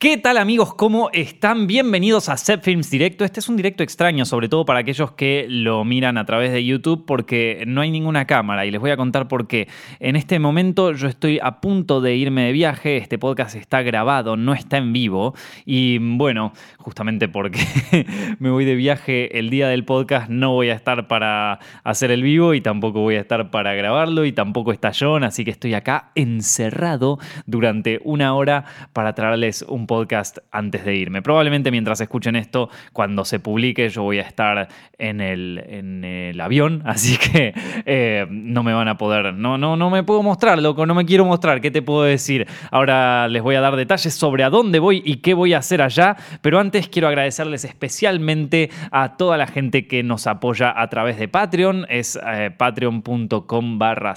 ¿Qué tal amigos? ¿Cómo están? Bienvenidos a Set Films Directo. Este es un directo extraño, sobre todo para aquellos que lo miran a través de YouTube porque no hay ninguna cámara y les voy a contar por qué. En este momento yo estoy a punto de irme de viaje, este podcast está grabado, no está en vivo y bueno, justamente porque me voy de viaje el día del podcast no voy a estar para hacer el vivo y tampoco voy a estar para grabarlo y tampoco está John, así que estoy acá encerrado durante una hora para traerles un podcast antes de irme. Probablemente mientras escuchen esto, cuando se publique, yo voy a estar en el, en el avión, así que eh, no me van a poder, no, no, no me puedo mostrar, loco, no me quiero mostrar, ¿qué te puedo decir? Ahora les voy a dar detalles sobre a dónde voy y qué voy a hacer allá, pero antes quiero agradecerles especialmente a toda la gente que nos apoya a través de Patreon, es eh, patreon.com barra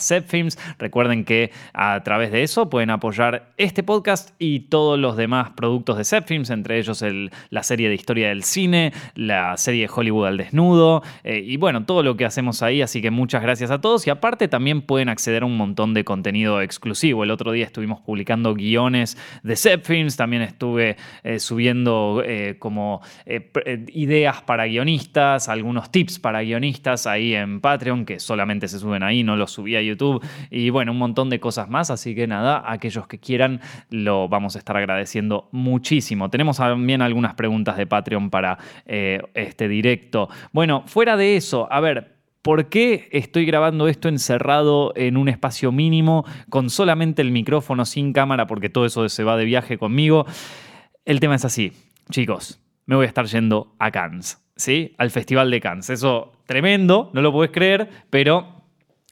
Recuerden que a través de eso pueden apoyar este podcast y todos los demás productos de Zepfilms, entre ellos la serie de historia del cine, la serie de Hollywood al desnudo eh, y bueno, todo lo que hacemos ahí, así que muchas gracias a todos y aparte también pueden acceder a un montón de contenido exclusivo. El otro día estuvimos publicando guiones de Zepfilms, también estuve eh, subiendo eh, como ideas para guionistas, algunos tips para guionistas ahí en Patreon que solamente se suben ahí, no los subí a YouTube y bueno, un montón de cosas más, así que nada, aquellos que quieran lo vamos a estar agradeciendo muchísimo. Tenemos también algunas preguntas de Patreon para eh, este directo. Bueno, fuera de eso, a ver, ¿Por qué estoy grabando esto encerrado en un espacio mínimo con solamente el micrófono sin cámara? Porque todo eso se va de viaje conmigo. El tema es así, chicos, me voy a estar yendo a Cannes, ¿sí? Al Festival de Cannes. Eso tremendo, no lo puedes creer, pero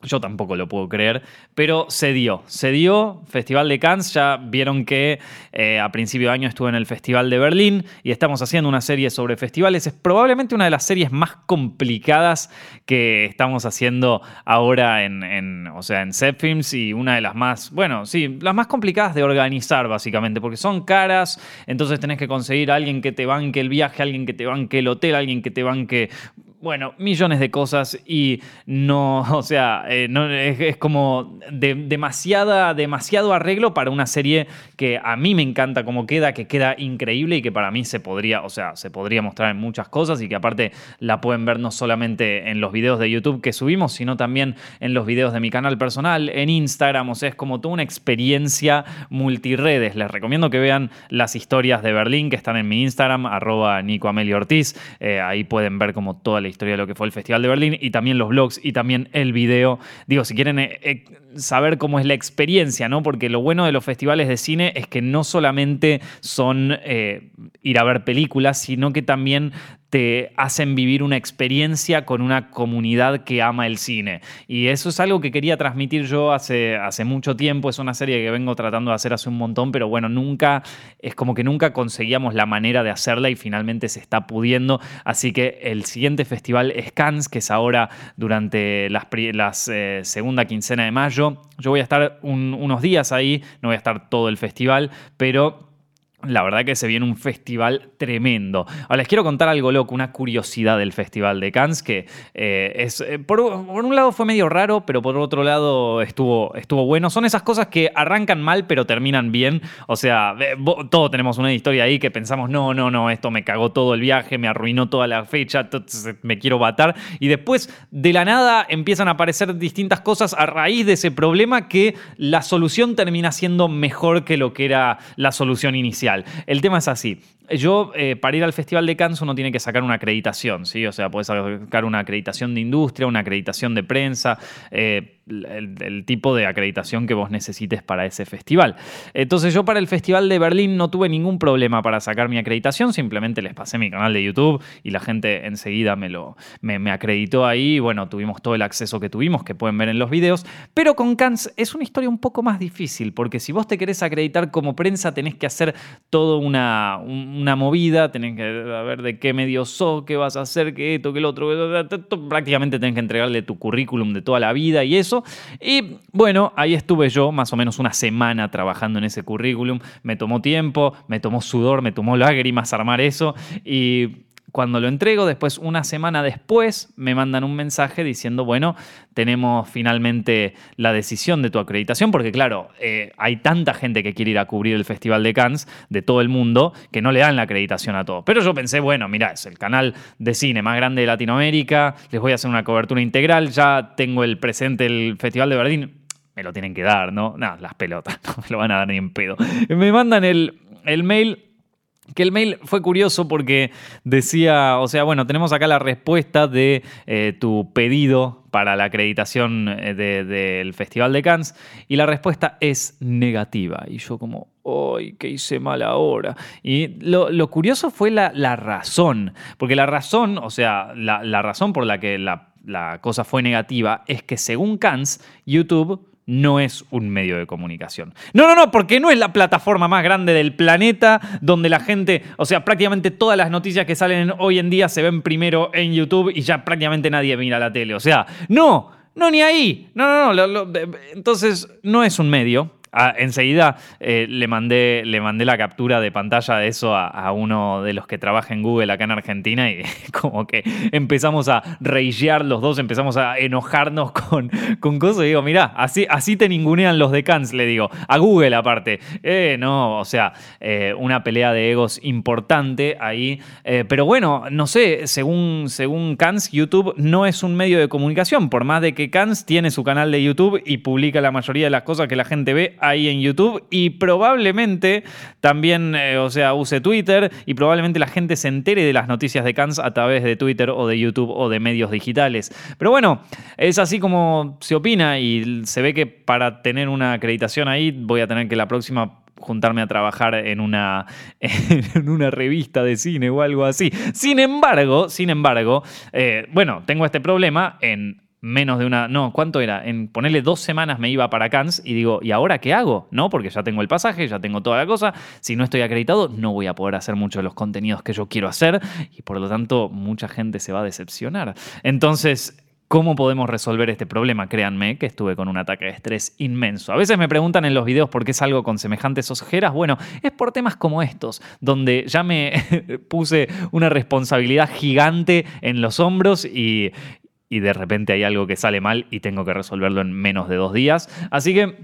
yo tampoco lo puedo creer, pero se dio, se dio, Festival de Cannes, ya vieron que eh, a principio de año estuve en el Festival de Berlín y estamos haciendo una serie sobre festivales, es probablemente una de las series más complicadas que estamos haciendo ahora en, o sea, en Films y una de las más, bueno, sí, las más complicadas de organizar básicamente, porque son caras, entonces tenés que conseguir a alguien que te banque el viaje, alguien que te banque el hotel, alguien que te banque bueno, millones de cosas y no, o sea, eh, es, como demasiada, demasiado arreglo para una serie que a mí me encanta como queda, que queda increíble y que para mí se podría, o sea, se podría mostrar en muchas cosas y que aparte la pueden ver no solamente en los videos de YouTube que subimos, sino también en los videos de mi canal personal, en Instagram, o sea, es como toda una experiencia multiredes. Les recomiendo que vean las historias de Berlín que están en mi Instagram, arroba Nico Amelio Ortiz, eh, ahí pueden ver como toda la historia de lo que fue el Festival de Berlín y también los blogs y también el video. Digo, si quieren eh, eh, saber cómo es la experiencia, ¿no? Porque lo bueno de los festivales de cine es que no solamente son eh, ir a ver películas, sino que también te hacen vivir una experiencia con una comunidad que ama el cine. Y eso es algo que quería transmitir yo hace, hace mucho tiempo. Es una serie que vengo tratando de hacer hace un montón, pero bueno, nunca, es como que nunca conseguíamos la manera de hacerla y finalmente se está pudiendo. Así que el siguiente festival es que es ahora durante las, las eh, segunda quincena de mayo. Yo voy a estar unos días ahí, no voy a estar todo el festival, pero la verdad que se viene un festival tremendo. Ahora les quiero contar algo loco, una curiosidad del Festival de Cannes, que eh, es, eh, por, un lado fue medio raro, pero por otro lado estuvo, estuvo bueno. Son esas cosas que arrancan mal, pero terminan bien. O sea, todos tenemos una historia ahí que pensamos, no, no, no, esto me cagó todo el viaje, me arruinó toda la fecha, me quiero matar. Y después, de la nada, empiezan a aparecer distintas cosas a raíz de ese problema que la solución termina siendo mejor que lo que era la solución inicial. El tema es así. Yo, eh, para ir al Festival de Cannes, uno tiene que sacar una acreditación, ¿sí? O sea, puedes sacar una acreditación de industria, una acreditación de prensa. Eh, el, tipo de acreditación que vos necesites para ese festival. Entonces yo para el Festival de Berlín no tuve ningún problema para sacar mi acreditación, simplemente les pasé mi canal de YouTube y la gente enseguida me, lo, me, acreditó ahí. Bueno, tuvimos todo el acceso que tuvimos, que pueden ver en los videos. Pero con Cannes es una historia un poco más difícil, porque si vos te querés acreditar como prensa, tenés que hacer toda una, una movida, tenés que ver de qué medio sos, qué vas a hacer, qué esto, qué lo otro. Prácticamente tenés que entregarle tu currículum de toda la vida y eso. Y bueno, ahí estuve yo más o menos una semana trabajando en ese currículum. Me tomó tiempo, me tomó sudor, me tomó lágrimas armar eso. Y cuando lo entrego, después una semana después me mandan un mensaje diciendo, bueno, tenemos finalmente la decisión de tu acreditación, porque claro, eh, hay tanta gente que quiere ir a cubrir el Festival de Cannes de todo el mundo que no le dan la acreditación a todos. Pero yo pensé, bueno, mira, es el canal de cine más grande de Latinoamérica, les voy a hacer una cobertura integral, ya tengo el presente del Festival de Berlín, me lo tienen que dar, ¿no? Nada, las pelotas, no me lo van a dar ni en pedo. Me mandan el, el mail que el mail fue curioso porque decía, o sea, bueno, tenemos acá la respuesta de eh, tu pedido para la acreditación eh, del Festival de Cannes y la respuesta es negativa. Y yo como, ¡ay, qué hice mal ahora! Y lo, curioso fue la, razón, porque la razón, o sea, la, razón por la que la, la cosa fue negativa es que según Cannes, YouTube no es un medio de comunicación. No, no, no, porque no es la plataforma más grande del planeta donde la gente, o sea, prácticamente todas las noticias que salen hoy en día se ven primero en YouTube y ya prácticamente nadie mira la tele. O sea, no, no, ni ahí. No, no, no. entonces, no es un medio. Ah, enseguida eh, le, mandé, le mandé la captura de pantalla de eso a, uno de los que trabaja en Google acá en Argentina y como que empezamos a reillear los dos, empezamos a enojarnos con, con cosas y digo, mira, así, así te ningunean los de Cans, le digo, a Google aparte. Eh, no, o sea, eh, una pelea de egos importante ahí. pero bueno, no sé, según, según YouTube no es un medio de comunicación, por más de que Cans tiene su canal de YouTube y publica la mayoría de las cosas que la gente ve ahí en YouTube y probablemente también, eh, o sea, use Twitter y probablemente la gente se entere de las noticias de Cannes a través de Twitter o de YouTube o de medios digitales. Pero bueno, es así como se opina y se ve que para tener una acreditación ahí voy a tener que la próxima juntarme a trabajar en una, en una revista de cine o algo así. Sin embargo, sin embargo, eh, bueno, tengo este problema en menos de una. No, ¿cuánto era? En ponerle dos semanas me iba para Cannes y digo, ¿y ahora qué hago? No, porque ya tengo el pasaje, ya tengo toda la cosa. Si no estoy acreditado, no voy a poder hacer muchos de los contenidos que yo quiero hacer y por lo tanto, mucha gente se va a decepcionar. Entonces. ¿Cómo podemos resolver este problema? Créanme que estuve con un ataque de estrés inmenso. A veces me preguntan en los videos por qué salgo con semejantes ojeras. Bueno, es por temas como estos, donde ya me puse una responsabilidad gigante en los hombros y, y de repente hay algo que sale mal y tengo que resolverlo en menos de dos días. Así que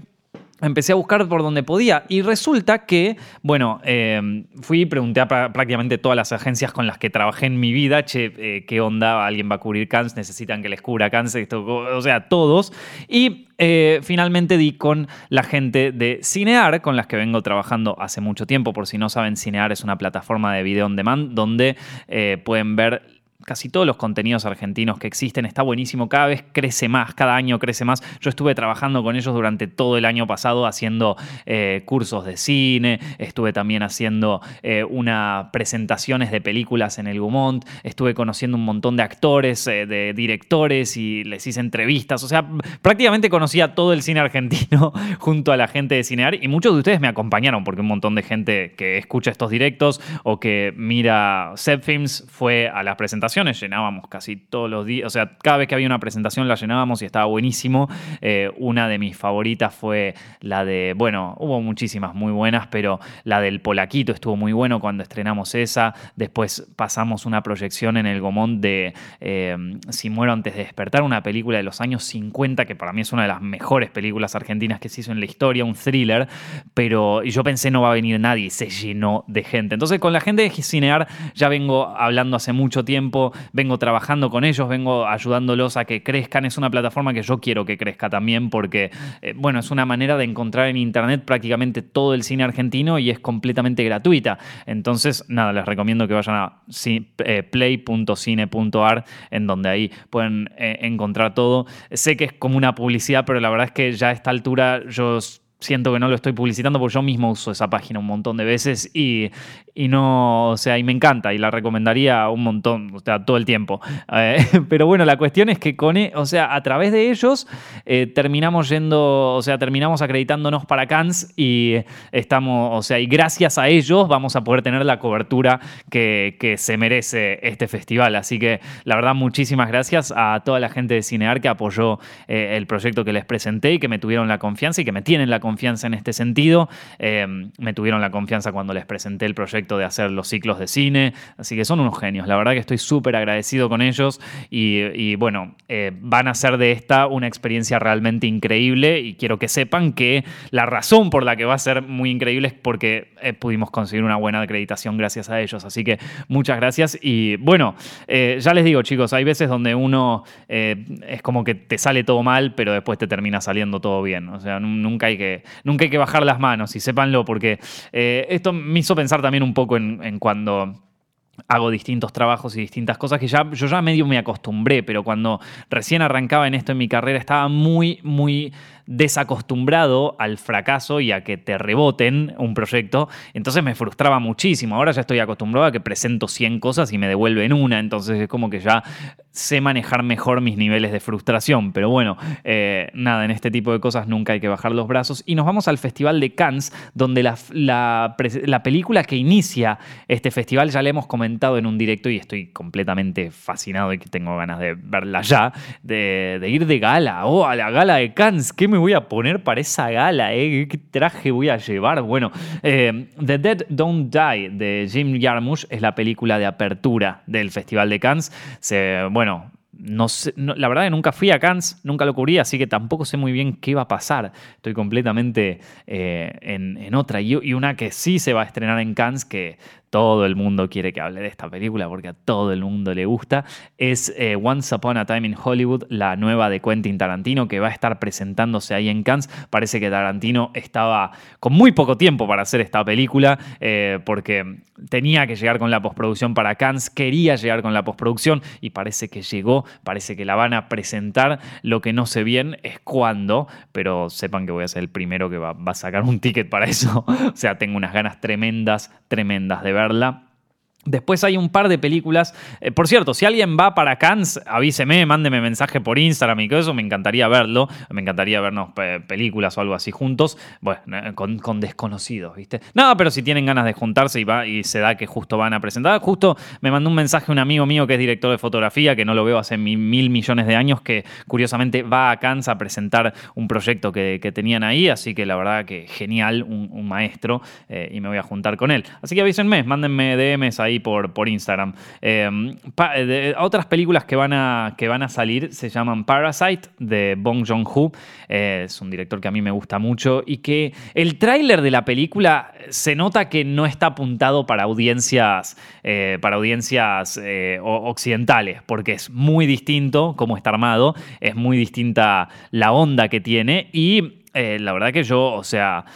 empecé a buscar por donde podía y resulta que, bueno, eh, fui y pregunté a prácticamente todas las agencias con las que trabajé en mi vida, che, eh, ¿qué onda? ¿Alguien va a cubrir cáncer? ¿Necesitan que les cubra cáncer? o sea, todos. Y eh, finalmente di con la gente de Cinear, con las que vengo trabajando hace mucho tiempo. Por si no saben, Cinear es una plataforma de video on demand donde pueden ver casi todos los contenidos argentinos que existen. Está buenísimo, cada vez crece más, cada año crece más. Yo estuve trabajando con ellos durante todo el año pasado haciendo eh, cursos de cine, estuve también haciendo eh, una presentaciones de películas en el Gumont, estuve conociendo un montón de actores, eh, de directores y les hice entrevistas. O sea, prácticamente conocía todo el cine argentino junto a la gente de Cinear y muchos de ustedes me acompañaron porque un montón de gente que escucha estos directos o que mira Set fue a las presentaciones llenábamos casi todos los días, o sea, cada vez que había una presentación la llenábamos y estaba buenísimo. Eh, una de mis favoritas fue la de, bueno, hubo muchísimas muy buenas, pero la del Polaquito estuvo muy bueno cuando estrenamos esa. Después pasamos una proyección en el Gomón de eh, Si muero antes de despertar, una película de los años 50 que para mí es una de las mejores películas argentinas que se hizo en la historia, un thriller, pero yo pensé no va a venir nadie, se llenó de gente. Entonces con la gente de Cinear ya vengo hablando hace mucho tiempo vengo trabajando con ellos, vengo ayudándolos a que crezcan. Es una plataforma que yo quiero que crezca también porque, eh, bueno, es una manera de encontrar en Internet prácticamente todo el cine argentino y es completamente gratuita. Entonces, nada, les recomiendo que vayan a eh, play.cine.ar en donde ahí pueden eh, encontrar todo. Sé que es como una publicidad, pero la verdad es que ya a esta altura yo siento que no lo estoy publicitando porque yo mismo uso esa página un montón de veces y, y no, o sea, y me encanta y la recomendaría un montón, o sea, todo el tiempo. Eh, pero bueno, la cuestión es que con, e, o sea, a través de ellos eh, terminamos yendo, o sea, terminamos acreditándonos para Cannes y estamos, o sea, y gracias a ellos vamos a poder tener la cobertura que, que se merece este festival. Así que la verdad, muchísimas gracias a toda la gente de Cinear que apoyó eh, el proyecto que les presenté y que me tuvieron la confianza y que me tienen la confianza confianza en este sentido. Eh, me tuvieron la confianza cuando les presenté el proyecto de hacer los ciclos de cine, así que son unos genios. La verdad que estoy súper agradecido con ellos y, bueno, eh, van a hacer de esta una experiencia realmente increíble y quiero que sepan que la razón por la que va a ser muy increíble es porque eh, pudimos conseguir una buena acreditación gracias a ellos. Así que muchas gracias y bueno, ya les digo chicos, hay veces donde uno es como que te sale todo mal, pero después te termina saliendo todo bien. O sea, nunca hay que, nunca hay que bajar las manos y sépanlo porque eh, esto me hizo pensar también un poco en, cuando hago distintos trabajos y distintas cosas que ya yo ya medio me acostumbré, pero cuando recién arrancaba en esto en mi carrera estaba muy, muy desacostumbrado al fracaso y a que te reboten un proyecto, entonces me frustraba muchísimo. Ahora ya estoy acostumbrado a que presento 100 cosas y me devuelven una, entonces es como que ya sé manejar mejor mis niveles de frustración. Pero bueno, eh, nada, en este tipo de cosas nunca hay que bajar los brazos. Y nos vamos al Festival de Cannes, donde la, la, película que inicia este festival ya la hemos comentado en un directo y estoy completamente fascinado y que tengo ganas de verla ya, de, ir de gala, oh, a la gala de Cannes, ¿qué me voy a poner para esa gala? Eh? ¿Qué traje voy a llevar? Bueno, eh, The Dead Don't Die de Jim Jarmusch es la película de apertura del Festival de Cannes. Bueno, no sé, la verdad que nunca fui a Cannes, nunca lo cubrí, así que tampoco sé muy bien qué va a pasar. Estoy completamente eh, en, otra. Y, una que sí se va a estrenar en Cannes, que todo el mundo quiere que hable de esta película porque a todo el mundo le gusta, es eh, Once Upon a Time in Hollywood, la nueva de Quentin Tarantino, que va a estar presentándose ahí en Cannes. Parece que Tarantino estaba con muy poco tiempo para hacer esta película, eh, porque tenía que llegar con la postproducción para Cannes, quería llegar con la postproducción y parece que llegó, parece que la van a presentar. Lo que no sé bien es cuándo, pero sepan que voy a ser el primero que va, a sacar un ticket para eso. o sea, tengo unas ganas tremendas, tremendas de verla. Después hay un par de películas. Eh, por cierto, si alguien va para Cannes, avíseme, mándeme mensaje por Instagram y todo eso. Me encantaría verlo. Me encantaría vernos películas o algo así juntos. Bueno, eh, con, desconocidos, ¿viste? No, pero si tienen ganas de juntarse y, va, y se da que justo van a presentar. Justo me mandó un mensaje un amigo mío que es director de fotografía, que no lo veo hace mil, millones de años, que curiosamente va a Cannes a presentar un proyecto que, tenían ahí. Así que la verdad que genial, un, maestro. Eh, y me voy a juntar con él. Así que avísenme, mándenme DMs ahí por, Instagram. Em, otras películas que van, a, que van a salir se llaman Parasite de Bong Joon-ho. Eh, es un director que a mí me gusta mucho y que el tráiler de la película se nota que no está apuntado para audiencias, eh, para audiencias eh, occidentales, porque es muy distinto cómo está armado, es muy distinta la onda que tiene y la verdad que yo, o sea,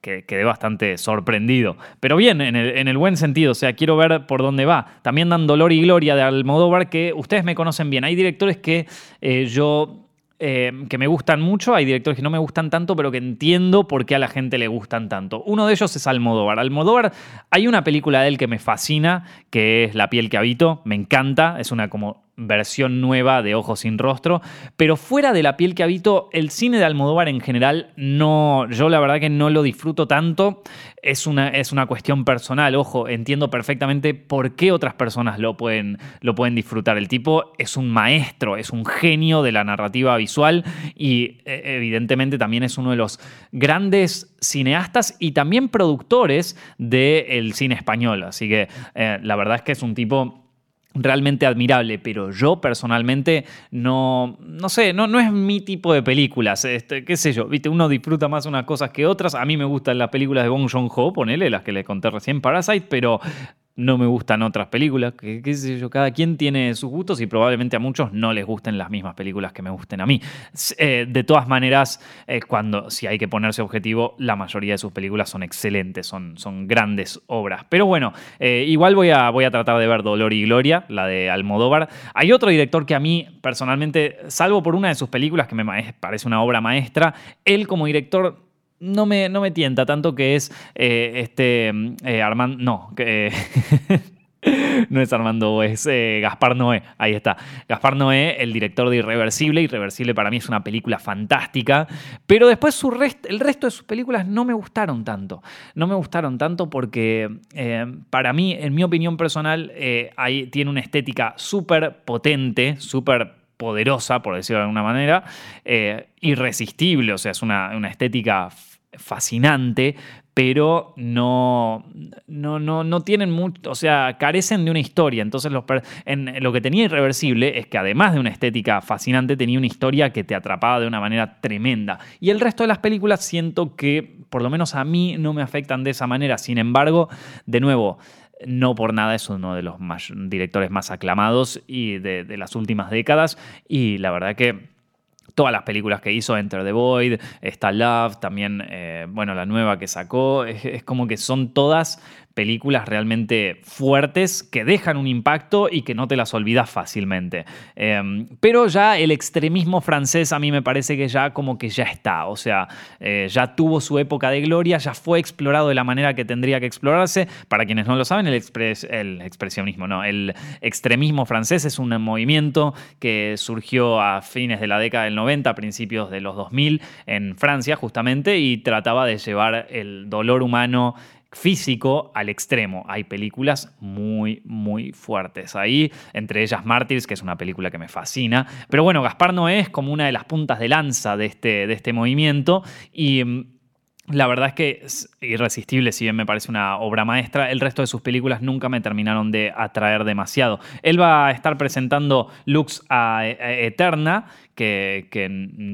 que quedé bastante sorprendido. Pero bien, en el, buen sentido, o sea, quiero ver por dónde va. También dan Dolor y Gloria de Almodóvar, que ustedes me conocen bien. Hay directores que eh, yo eh, que me gustan mucho, hay directores que no me gustan tanto, pero que entiendo por qué a la gente le gustan tanto. Uno de ellos es Almodóvar. Almodóvar, hay una película de él que me fascina, que es La piel que habito, me encanta, es una como versión nueva de Ojos sin rostro, pero fuera de la piel que habito, el cine de Almodóvar en general no, yo la verdad que no lo disfruto tanto, es una, es una cuestión personal, ojo, entiendo perfectamente por qué otras personas lo pueden, lo pueden disfrutar. El tipo es un maestro, es un genio de la narrativa visual y e, evidentemente también es uno de los grandes cineastas y también productores del cine español, así que eh, la verdad es que es un tipo realmente admirable, pero yo personalmente no, no sé, no, no es mi tipo de películas, este, qué sé yo, viste, uno disfruta más unas cosas que otras, a mí me gustan las películas de Bong Joon-ho, ponele, las que le conté recién, Parasite, pero no me gustan otras películas, que cada quien tiene sus gustos y probablemente a muchos no les gusten las mismas películas que me gusten a mí. Eh, de todas maneras, eh, cuando si hay que ponerse objetivo, la mayoría de sus películas son excelentes, son, son grandes obras. Pero bueno, eh, igual voy a, voy a tratar de ver Dolor y Gloria, la de Almodóvar. Hay otro director que a mí personalmente, salvo por una de sus películas que me parece una obra maestra, él como director no me, no me tienta tanto que es eh, este eh, Armando, no, que, no es Armando, es eh, Gaspar Noé, ahí está. Gaspar Noé, el director de Irreversible. Irreversible para mí es una película fantástica, pero después su el resto de sus películas no me gustaron tanto. No me gustaron tanto porque para mí, en mi opinión personal, ahí tiene una estética súper potente, súper poderosa, por decirlo de alguna manera, irresistible, o sea, es una, una estética fascinante, pero no, no, no, no tienen mucho, o sea, carecen de una historia. Entonces, en, lo que tenía Irreversible es que además de una estética fascinante, tenía una historia que te atrapaba de una manera tremenda. Y el resto de las películas siento que, por lo menos a mí, no me afectan de esa manera. Sin embargo, de nuevo, no por nada es uno de los directores más aclamados y de las últimas décadas. Y la verdad que todas las películas que hizo, Enter the Void, está Love, también, eh, bueno, la nueva que sacó, es, como que son todas películas realmente fuertes que dejan un impacto y que no te las olvidas fácilmente. Em, pero ya el extremismo francés a mí me parece que ya como que ya está, o sea, eh, ya tuvo su época de gloria, ya fue explorado de la manera que tendría que explorarse. Para quienes no lo saben, el, expresionismo, no, el extremismo francés es un movimiento que surgió a fines de la década del 90, principios de los 2000 en Francia justamente y trataba de llevar el dolor humano físico al extremo. Hay películas muy, muy fuertes ahí, entre ellas Mártires, que es una película que me fascina. Pero bueno, Gaspar Noé es como una de las puntas de lanza de este, de este movimiento y mm, la verdad es que es irresistible, si bien me parece una obra maestra, el resto de sus películas nunca me terminaron de atraer demasiado. Él va a estar presentando Lux a Eterna, que,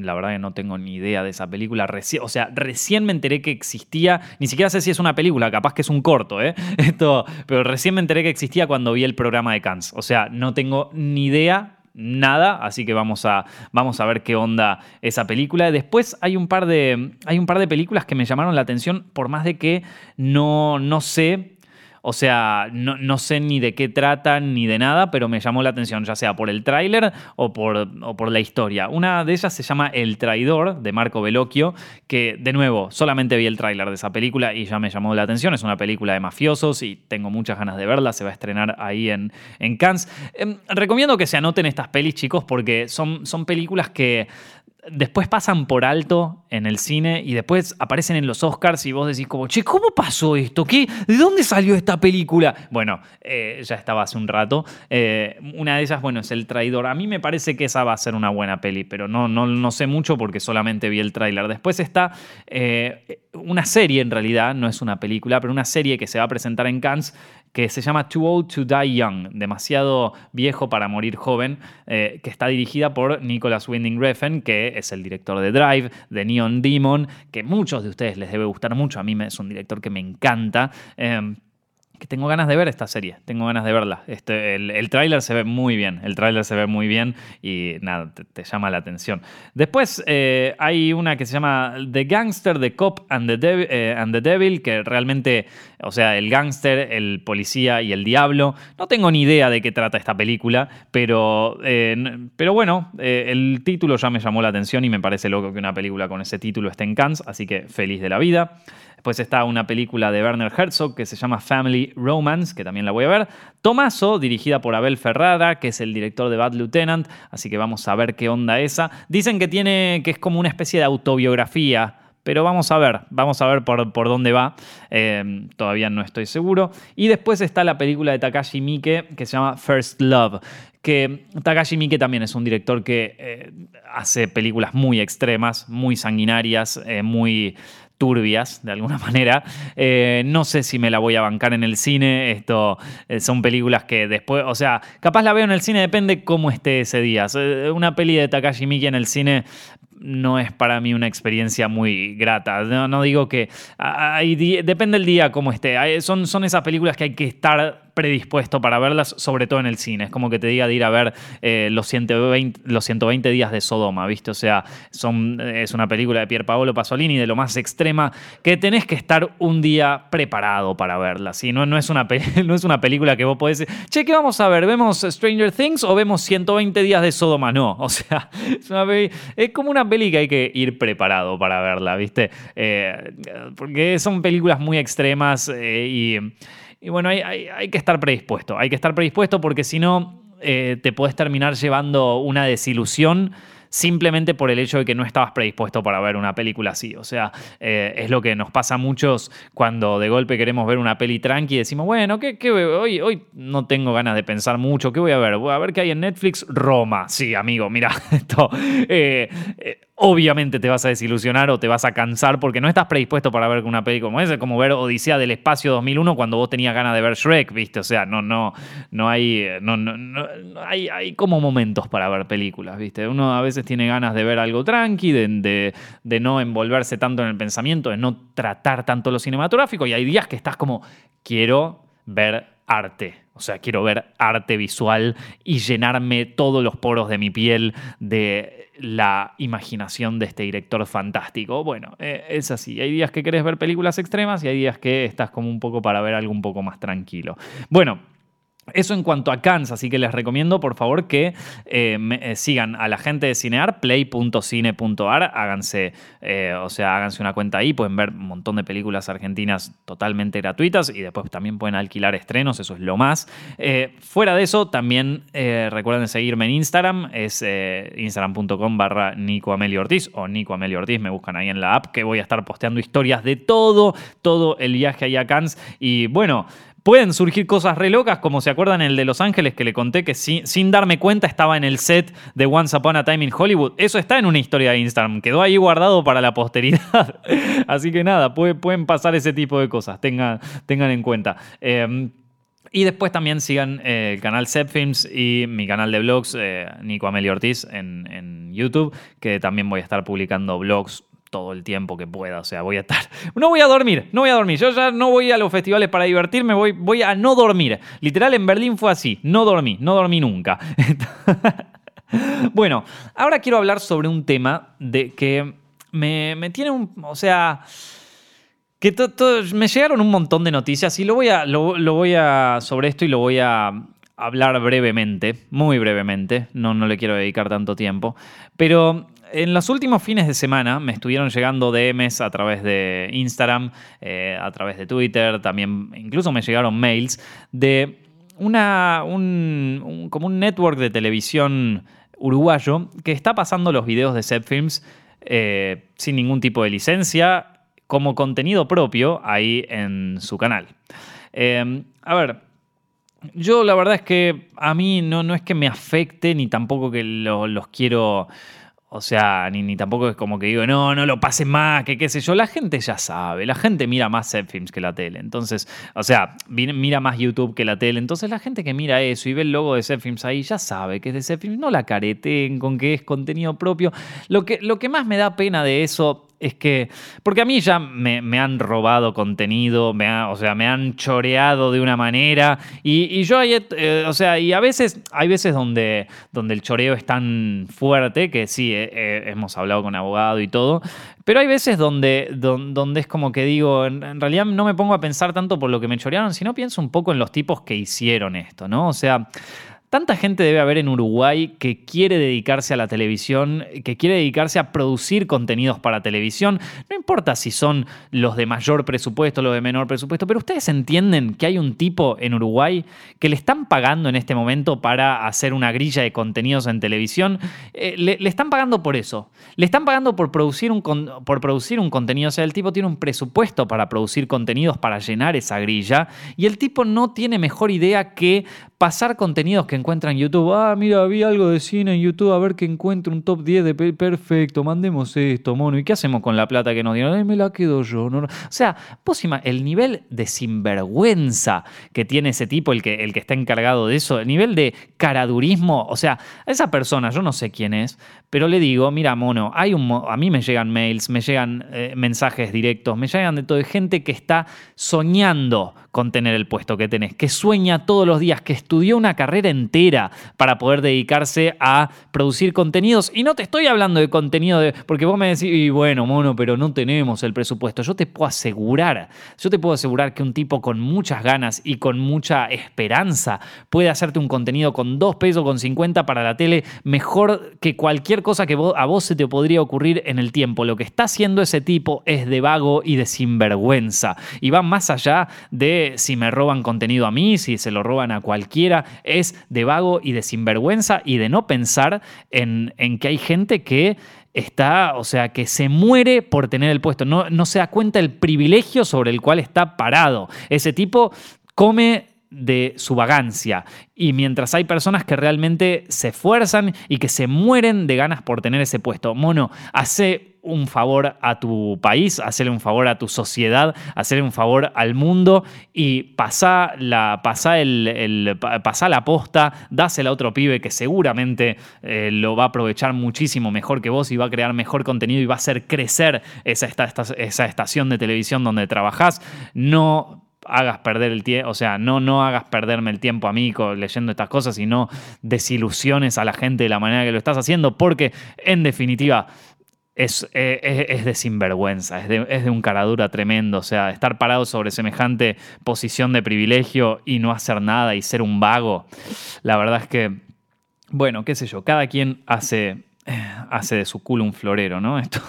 la verdad que no tengo ni idea de esa película. o sea, recién me enteré que existía, ni siquiera sé si es una película, capaz que es un corto, ¿eh? Esto, pero recién me enteré que existía cuando vi el programa de Cannes. O sea, no tengo ni idea nada, así que vamos a, vamos a ver qué onda esa película. Después hay un par de, hay un par de películas que me llamaron la atención, por más de que no, no sé o sea, no, sé ni de qué tratan ni de nada, pero me llamó la atención, ya sea por el tráiler o por, por la historia. Una de ellas se llama El Traidor, de Marco Bellocchio, que de nuevo, solamente vi el tráiler de esa película y ya me llamó la atención. Es una película de mafiosos y tengo muchas ganas de verla. Se va a estrenar ahí en, en Cannes. Em, recomiendo que se anoten estas pelis, chicos, porque son, son películas que después pasan por alto en el cine y después aparecen en los Oscars y vos decís como, che, ¿cómo pasó esto? ¿Qué? ¿De dónde salió esta película? Bueno, eh, ya estaba hace un rato. Eh, una de ellas, bueno, es El Traidor. A mí me parece que esa va a ser una buena peli, pero no, no, no sé mucho porque solamente vi el tráiler. Después está eh, una serie en realidad, no es una película, pero una serie que se va a presentar en Cannes que se llama Too Old to Die Young, demasiado viejo para morir joven, que está dirigida por Nicholas Winding Refn, que es el director de Drive, de Neon Demon, que muchos de ustedes les debe gustar mucho, a mí es un director que me encanta. Em, que tengo ganas de ver esta serie, tengo ganas de verla. Este, el, el tráiler se ve muy bien, el tráiler se ve muy bien y nada, te, llama la atención. Después eh, hay una que se llama The Gangster, The Cop and the, eh, and the Devil, que realmente, o sea, el gángster, el policía y el diablo. No tengo ni idea de qué trata esta película, pero, eh, pero bueno, el título ya me llamó la atención y me parece loco que una película con ese título esté en Cannes, así que feliz de la vida. Después está una película de Werner Herzog que se llama Family Romance, que también la voy a ver. Tomaso, dirigida por Abel Ferrara, que es el director de Bad Lieutenant, así que vamos a ver qué onda esa. Dicen que tiene que es como una especie de autobiografía pero vamos a ver, vamos a ver por, por dónde va. Eh, todavía no estoy seguro. Y después está la película de Takashi Miike que se llama First Love. Que Takashi Miike también es un director que eh, hace películas muy extremas, muy sanguinarias, eh, muy turbias, de alguna manera. Eh, no sé si me la voy a bancar en el cine. Esto eh, son películas que después, o sea, capaz la veo en el cine, depende cómo esté ese día. Una peli de Takashi Miki en el cine no es para mí una experiencia muy grata. No, digo que. depende el día cómo esté. Son, son esas películas que hay que estar predispuesto para verlas, sobre todo en el cine. Es como que te diga de ir a ver eh, los, 120, los 120 días de Sodoma, ¿viste? O sea, son, es una película de Pier Paolo Pasolini de lo más extrema que tenés que estar un día preparado para verla. ¿sí? No, no, es una no es una película que vos podés decir, che, ¿qué vamos a ver? ¿Vemos Stranger Things o vemos 120 días de Sodoma? No, o sea, es, una es como una peli que hay que ir preparado para verla, ¿viste? Eh, porque son películas muy extremas eh, y y bueno, hay, que estar predispuesto, hay que estar predispuesto porque si no eh, te puedes terminar llevando una desilusión simplemente por el hecho de que no estabas predispuesto para ver una película así. O sea, eh, es lo que nos pasa a muchos cuando de golpe queremos ver una peli tranqui y decimos, bueno, ¿qué, qué hoy, hoy no tengo ganas de pensar mucho, ¿qué voy a ver? Voy a ver qué hay en Netflix. Roma. Sí, amigo, mira, esto. Eh, obviamente te vas a desilusionar o te vas a cansar porque no estás predispuesto para ver una película como esa, es como ver Odisea del Espacio 2001 cuando vos tenías ganas de ver Shrek, ¿viste? O sea, no, no, no hay, no, no, hay, hay como momentos para ver películas, ¿viste? Uno a veces tiene ganas de ver algo tranqui, de, de no envolverse tanto en el pensamiento, de no tratar tanto lo cinematográfico y hay días que estás como, quiero ver arte. O sea, quiero ver arte visual y llenarme todos los poros de mi piel de la imaginación de este director fantástico. Bueno, eh, es así. Hay días que querés ver películas extremas y hay días que estás como un poco para ver algo un poco más tranquilo. Bueno, eso en cuanto a Cannes, así que les recomiendo por favor que eh, eh, sigan a la gente de Cinear, play.cine.ar, háganse, eh, o sea, háganse una cuenta ahí, pueden ver un montón de películas argentinas totalmente gratuitas y después también pueden alquilar estrenos, eso es lo más. fuera de eso, también recuerden seguirme en Instagram, es instagram.com barra Nico Amelio Ortiz o Nico Amelio Ortiz, me buscan ahí en la app que voy a estar posteando historias de todo, todo el viaje ahí a Cannes y bueno, pueden surgir cosas re locas, como se acuerdan el de Los Ángeles que le conté que sin, darme cuenta estaba en el set de Once Upon a Time in Hollywood. Eso está en una historia de Instagram, quedó ahí guardado para la posteridad. Así que nada, pueden pasar ese tipo de cosas, tengan, en cuenta. Em, y después también sigan eh, el canal Films y mi canal de blogs, eh, Nico Amelio Ortiz, en, YouTube, que también voy a estar publicando blogs todo el tiempo que pueda. O sea, voy a estar. No voy a dormir, no voy a dormir. Yo ya no voy a los festivales para divertirme, voy, voy a no dormir. Literal, en Berlín fue así. No dormí, no dormí nunca. bueno, ahora quiero hablar sobre un tema de que me, tiene un. O sea. Que me llegaron un montón de noticias y lo voy a. Lo, voy a. sobre esto y lo voy a hablar brevemente, muy brevemente, no, no le quiero dedicar tanto tiempo, pero en los últimos fines de semana me estuvieron llegando DMs a través de Instagram, eh, a través de Twitter, también incluso me llegaron mails de una, un, como un network de televisión uruguayo que está pasando los videos de Set Films eh, sin ningún tipo de licencia como contenido propio ahí en su canal. Eh, a ver, yo la verdad es que a mí no, no es que me afecte ni tampoco que los quiero o sea, ni, tampoco es como que digo, no, no lo pases más, que qué sé yo. La gente ya sabe, la gente mira más films que la tele. Entonces, o sea, mira más YouTube que la tele. Entonces, la gente que mira eso y ve el logo de films ahí ya sabe que es de No la careten con que es contenido propio. Lo que, lo que más me da pena de eso es que, porque a mí ya me, han robado contenido, me o sea, me han choreado de una manera y, yo, eh, o sea, y a veces, hay veces donde, donde el choreo es tan fuerte que sí, eh, eh, hemos hablado con abogado y todo, pero hay veces donde, donde, es como que digo, en, en, realidad no me pongo a pensar tanto por lo que me chorearon, sino pienso un poco en los tipos que hicieron esto, ¿no? O sea... Tanta gente debe haber en Uruguay que quiere dedicarse a la televisión, que quiere dedicarse a producir contenidos para televisión. No importa si son los de mayor presupuesto, los de menor presupuesto, pero ustedes entienden que hay un tipo en Uruguay que le están pagando en este momento para hacer una grilla de contenidos en televisión. Eh, le, están pagando por eso. Le están pagando por producir, un, por producir un contenido. O sea, el tipo tiene un presupuesto para producir contenidos para llenar esa grilla y el tipo no tiene mejor idea que pasar contenidos que encuentra en YouTube. Ah, mira, vi algo de cine en YouTube, a ver que encuentro un top 10 de perfecto, mandemos esto, mono. ¿Y qué hacemos con la plata que nos dieron? Ay, me la quedo yo. O sea, pósima, el nivel de sinvergüenza que tiene ese tipo, el que, el que está encargado de eso, el nivel de caradurismo, o sea, esa persona, yo no sé quién es, pero le digo, mira, mono, hay un, a mí me llegan mails, me llegan eh, mensajes directos, me llegan de todo, gente que está soñando con tener el puesto que tenés, que sueña todos los días, que estudió una carrera entera para poder dedicarse a producir contenidos. Y no te estoy hablando de contenido de. Porque vos me decís, y bueno, mono, pero no tenemos el presupuesto. Yo te puedo asegurar, yo te puedo asegurar que un tipo con muchas ganas y con mucha esperanza puede hacerte un contenido con dos pesos, con 50 para la tele, mejor que cualquier cosa que a vos se te podría ocurrir en el tiempo. Lo que está haciendo ese tipo es de vago y de sinvergüenza. Y va más allá de si me roban contenido a mí, si se lo roban a cualquiera, es de vago y de sinvergüenza y de no pensar en, que hay gente que está, o sea, que se muere por tener el puesto, no, no se da cuenta del privilegio sobre el cual está parado. Ese tipo come de su vagancia. Y mientras hay personas que realmente se esfuerzan y que se mueren de ganas por tener ese puesto. Mono, hace un favor a tu país, hacerle un favor a tu sociedad, hacerle un favor al mundo y pasa la, el, la posta, dásela a otro pibe que seguramente eh, lo va a aprovechar muchísimo mejor que vos y va a crear mejor contenido y va a hacer crecer esa, esa estación de televisión donde trabajás. No hagas perder el tiempo, o sea, no, no hagas perderme el tiempo a mí leyendo estas cosas y no desilusiones a la gente de la manera que lo estás haciendo, porque en definitiva es, es, de sinvergüenza, es de, es de un caradura tremendo, o sea, estar parado sobre semejante posición de privilegio y no hacer nada y ser un vago, la verdad es que, bueno, qué sé yo, cada quien hace, hace de su culo un florero, ¿no? Esto...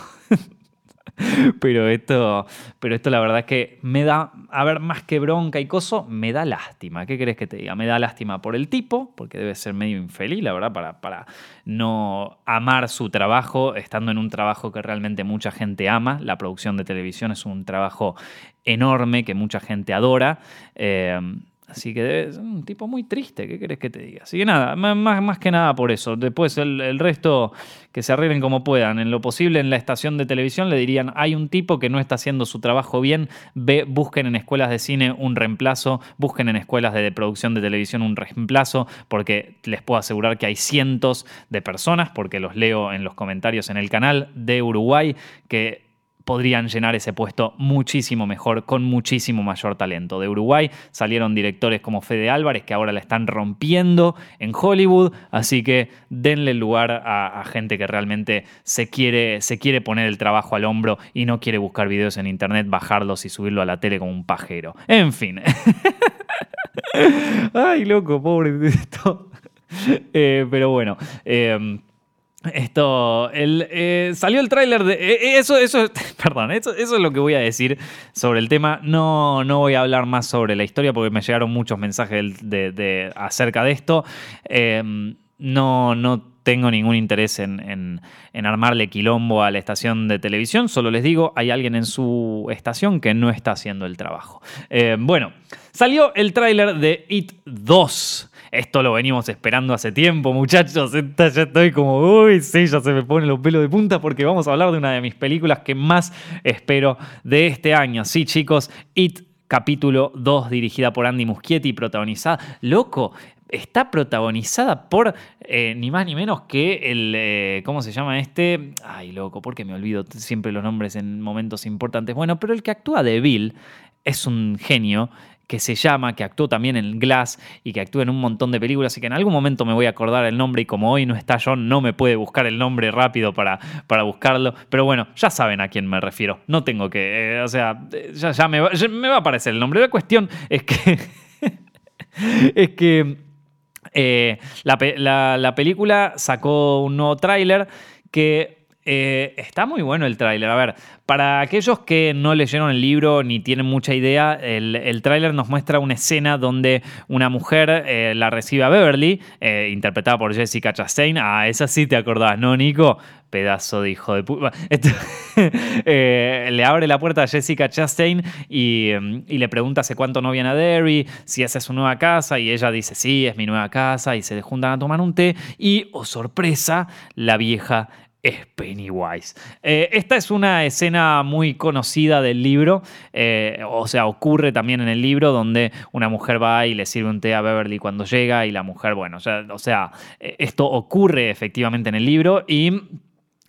pero esto, pero esto la verdad es que me da, a ver, más que bronca y coso, me da lástima. ¿Qué crees que te diga? Me da lástima por el tipo, porque debe ser medio infeliz, la verdad, para, para no amar su trabajo, estando en un trabajo que realmente mucha gente ama. La producción de televisión es un trabajo enorme que mucha gente adora. Eh, Así que es un tipo muy triste, ¿qué querés que te diga? Así que nada, más, más que nada por eso. Después el, resto que se arreglen como puedan. En lo posible en la estación de televisión le dirían, hay un tipo que no está haciendo su trabajo bien, ve, busquen en escuelas de cine un reemplazo, busquen en escuelas de producción de televisión un reemplazo, porque les puedo asegurar que hay cientos de personas, porque los leo en los comentarios en el canal de Uruguay, que podrían llenar ese puesto muchísimo mejor, con muchísimo mayor talento. De Uruguay salieron directores como Fede Álvarez, que ahora la están rompiendo en Hollywood, así que denle lugar a, gente que realmente se quiere, se quiere poner el trabajo al hombro y no quiere buscar videos en internet, bajarlos y subirlo a la tele como un pajero. En fin. Ay, loco, pobre. Eh, pero bueno. Eh, esto, el, eh, salió el tráiler de... Eh, eh, eso, eso, perdón, eso, eso, es lo que voy a decir sobre el tema. No, no voy a hablar más sobre la historia porque me llegaron muchos mensajes de, acerca de esto. Em, no, no tengo ningún interés en, en, armarle quilombo a la estación de televisión. Solo les digo, hay alguien en su estación que no está haciendo el trabajo. Em, bueno, salió el tráiler de It 2. Esto lo venimos esperando hace tiempo, muchachos. ya estoy como, uy, sí, ya se me ponen los pelos de punta porque vamos a hablar de una de mis películas que más espero de este año. Sí, chicos, It capítulo 2, dirigida por Andy Muschietti, protagonizada. Loco, está protagonizada por eh, ni más ni menos que el. Eh, ¿Cómo se llama este? Ay, loco, porque me olvido siempre los nombres en momentos importantes. Bueno, pero el que actúa de Bill es un genio que se llama, que actuó también en Glass y que actúa en un montón de películas y que en algún momento me voy a acordar el nombre y como hoy no está John, no me puede buscar el nombre rápido para, para buscarlo. Pero bueno, ya saben a quién me refiero. No tengo que, eh, o sea, ya, me, va, me, va, a aparecer el nombre. La cuestión es que... es que eh, la, la película sacó un nuevo tráiler que eh, está muy bueno el tráiler. A ver, para aquellos que no leyeron el libro ni tienen mucha idea, el, tráiler nos muestra una escena donde una mujer eh, la recibe a Beverly, eh, interpretada por Jessica Chastain. Ah, esa sí te acordás, ¿no, Nico? Pedazo de hijo de puta. le abre la puerta a Jessica Chastain y, y, le pregunta hace cuánto no viene a Derry, si esa es su nueva casa, y ella dice, sí, es mi nueva casa, y se juntan a tomar un té, y, oh sorpresa, la vieja es Pennywise. Eh, esta es una escena muy conocida del libro, eh, o sea, ocurre también en el libro donde una mujer va y le sirve un té a Beverly cuando llega y la mujer, bueno, o sea, eh, esto ocurre efectivamente en el libro y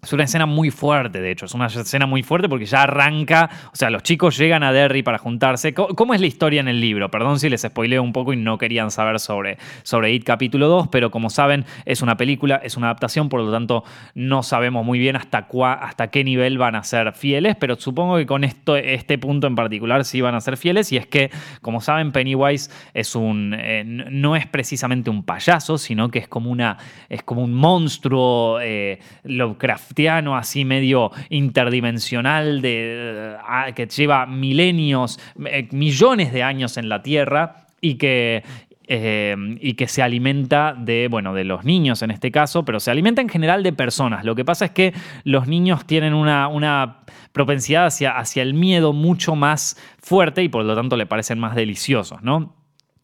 es una escena muy fuerte, de hecho, es una escena muy fuerte porque ya arranca, o sea, los chicos llegan a Derry para juntarse. ¿Cómo, es la historia en el libro? Perdón si les spoileo un poco y no querían saber sobre, sobre It capítulo 2, pero como saben, es una película, es una adaptación, por lo tanto no sabemos muy bien hasta, hasta qué nivel van a ser fieles, pero supongo que con esto, este punto en particular sí van a ser fieles y es que, como saben, Pennywise es un, eh, no es precisamente un payaso, sino que es como, una, es como un monstruo eh, Lovecraft así medio interdimensional, de, ah, que lleva milenios, eh, millones de años en la Tierra y que, eh, y que se alimenta de, bueno, de los niños en este caso, pero se alimenta en general de personas. Lo que pasa es que los niños tienen una, una propensidad hacia, hacia el miedo mucho más fuerte y por lo tanto le parecen más deliciosos, ¿no?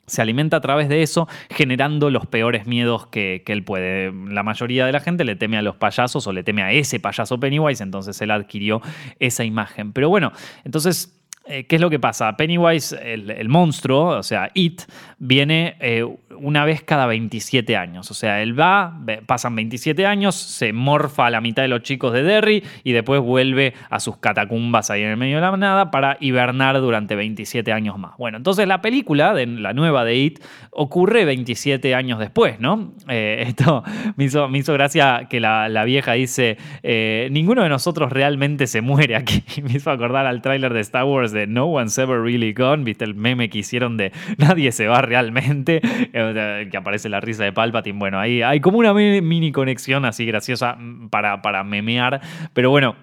Se alimenta a través de eso, generando los peores miedos que, que, él puede. La mayoría de la gente le teme a los payasos o le teme a ese payaso Pennywise, entonces él adquirió esa imagen. Pero bueno, entonces eh, ¿Qué es lo que pasa? Pennywise, el, monstruo, o sea, It, viene eh, una vez cada 27 años. O sea, él va, pasan 27 años, se morfa a la mitad de los chicos de Derry y después vuelve a sus catacumbas ahí en el medio de la nada para hibernar durante 27 años más. Bueno, entonces la película, de, la nueva de It, ocurre 27 años después, ¿no? Eh, esto me hizo, me hizo, gracia que la, la vieja dice, ninguno de nosotros realmente se muere aquí. me hizo acordar al tráiler de Star Wars de No One's Ever Really Gone, viste el meme que hicieron de Nadie se va realmente, eh, que aparece la risa de Palpatine. Bueno, ahí hay como una mini conexión así graciosa mm, para, para memear, pero bueno.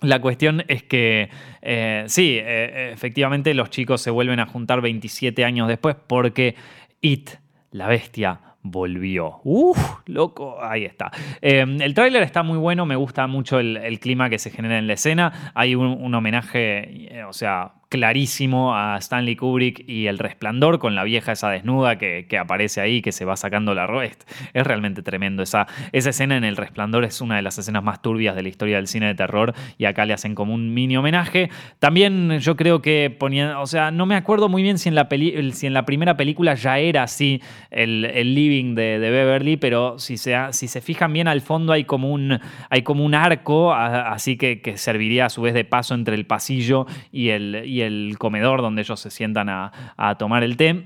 La cuestión es que eh, sí, eh, efectivamente los chicos se vuelven a juntar 27 años después porque It, la bestia, volvió. Uf, loco, ahí está. Em, el tráiler está muy bueno, me gusta mucho el, clima que se genera en la escena. Hay un, homenaje, eh, o sea, clarísimo a Stanley Kubrick y El Resplandor con la vieja esa desnuda que, aparece ahí, que se va sacando la ropa. Es, realmente tremendo. Esa, esa escena en El Resplandor es una de las escenas más turbias de la historia del cine de terror y acá le hacen como un mini homenaje. También yo creo que ponían, o sea, no me acuerdo muy bien si en la, si en la primera película ya era así el, living de, Beverly, pero si se, si se fijan bien al fondo hay como un, hay como un arco, así que, que serviría a su vez de paso entre el pasillo y el el comedor donde ellos se sientan a, tomar el té,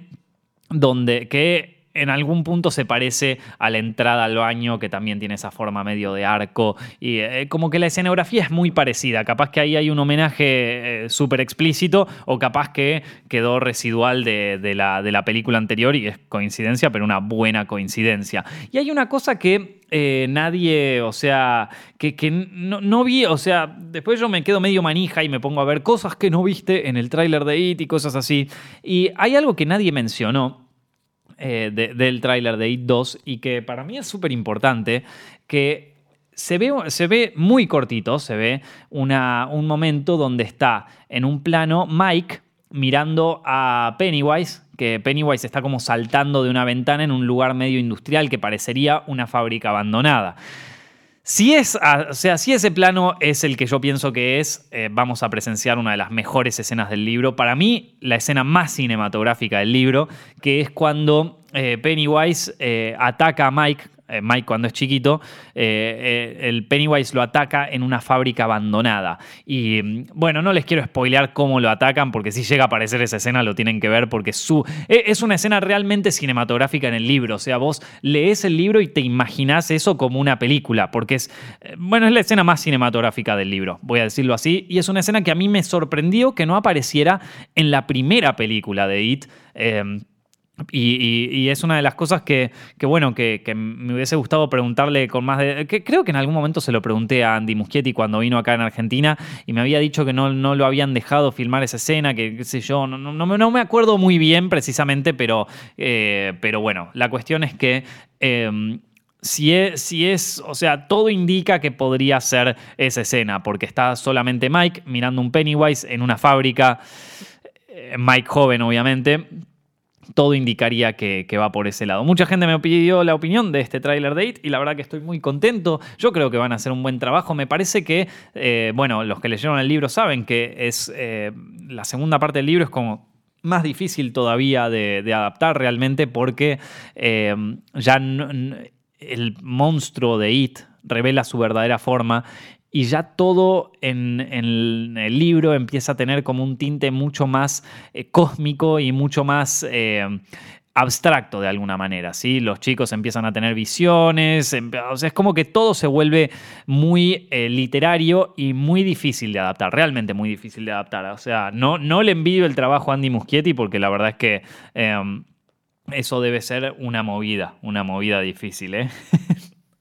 donde que en algún punto se parece a la entrada al baño, que también tiene esa forma medio de arco. Y eh, como que la escenografía es muy parecida. Capaz que ahí hay un homenaje eh, súper explícito, o capaz que quedó residual de, la, de la película anterior y es coincidencia, pero una buena coincidencia. Y hay una cosa que eh, nadie, o sea, que, no, vi, o sea, después yo me quedo medio manija y me pongo a ver cosas que no viste en el tráiler de It y cosas así. Y hay algo que nadie mencionó. Eh, del tráiler de It 2 y que para mí es súper importante que se ve, se ve, muy cortito, se ve una, un momento donde está en un plano Mike mirando a Pennywise, que Pennywise está como saltando de una ventana en un lugar medio industrial que parecería una fábrica abandonada. Si, es, o sea, si ese plano es el que yo pienso que es, eh, vamos a presenciar una de las mejores escenas del libro. Para mí, la escena más cinematográfica del libro, que es cuando eh, Pennywise eh, ataca a Mike Mike cuando es chiquito, eh, eh, el Pennywise lo ataca en una fábrica abandonada. Y mm, bueno, no les quiero spoilear cómo lo atacan, porque si llega a aparecer esa escena lo tienen que ver, porque su, es una escena realmente cinematográfica en el libro. O sea, vos lees el libro y te imaginás eso como una película, porque es, bueno, es la escena más cinematográfica del libro, voy a decirlo así. Y es una escena que a mí me sorprendió que no apareciera en la primera película de It. Y, es una de las cosas que, bueno, que, me hubiese gustado preguntarle con más de... Que creo que en algún momento se lo pregunté a Andy Muschietti cuando vino acá en Argentina y me había dicho que no, no lo habían dejado filmar esa escena, que qué sé yo, no, no, no me acuerdo muy bien precisamente, pero, eh, pero bueno, la cuestión es que... Em, si es, si es, o sea, todo indica que podría ser esa escena, porque está solamente Mike mirando un Pennywise en una fábrica, eh, Mike joven obviamente, todo indicaría que, va por ese lado. Mucha gente me pidió la opinión de este trailer date y la verdad que estoy muy contento. Yo creo que van a hacer un buen trabajo. Me parece que, eh, bueno, los que leyeron el libro saben que es eh, la segunda parte del libro es como más difícil todavía de, adaptar realmente porque eh, ya el monstruo de It revela su verdadera forma y ya todo en, el libro empieza a tener como un tinte mucho más eh, cósmico y mucho más eh, abstracto de alguna manera, ¿sí? Los chicos empiezan a tener visiones, em, o sea, es como que todo se vuelve muy eh, literario y muy difícil de adaptar, realmente muy difícil de adaptar, o sea, no, no le envidio el trabajo a Andy Muschietti porque la verdad es que em, eso debe ser una movida, una movida difícil, ¿eh?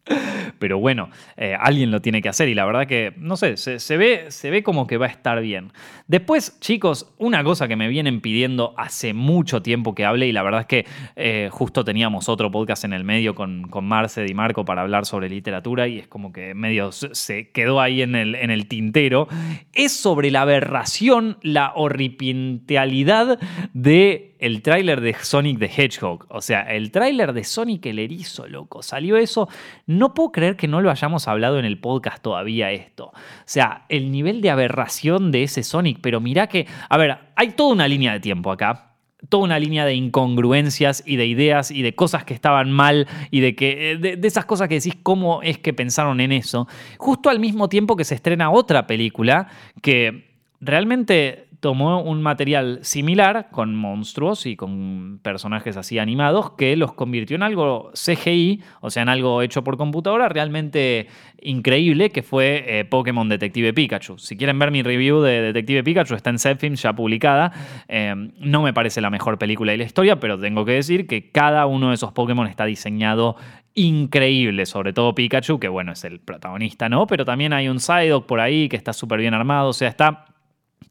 Pero bueno, eh, alguien lo tiene que hacer y la verdad que, no sé, se, ve, se ve como que va a estar bien. Después, chicos, una cosa que me vienen pidiendo hace mucho tiempo que hable y la verdad es que eh, justo teníamos otro podcast en el medio con, con Marce y Marco para hablar sobre literatura y es como que medio se quedó ahí en el, en el tintero, es sobre la aberración, la horripintealidad de el tráiler de Sonic the Hedgehog. O sea, el tráiler de Sonic el Erizo, loco. Salió eso. No puedo creer que no lo hayamos hablado en el podcast todavía esto. O sea, el nivel de aberración de ese Sonic. Pero mirá que, a ver, hay toda una línea de tiempo acá toda una línea de incongruencias y de ideas y de cosas que estaban mal y de que de, de, esas cosas que decís cómo es que pensaron en eso, justo al mismo tiempo que se estrena otra película que realmente tomó un material similar con monstruos y con personajes así animados que los convirtió en algo CGI, o sea, en algo hecho por computadora realmente increíble, que fue eh, Pokémon Detective Pikachu. Si quieren ver mi review de Detective Pikachu, está en Zepfilm ya publicada. Eh, no me parece la mejor película de la historia, pero tengo que decir que cada uno de esos Pokémon está diseñado increíble, sobre todo Pikachu, que bueno, es el protagonista, ¿no? Pero también hay un Psyduck por ahí que está súper bien armado, o sea, está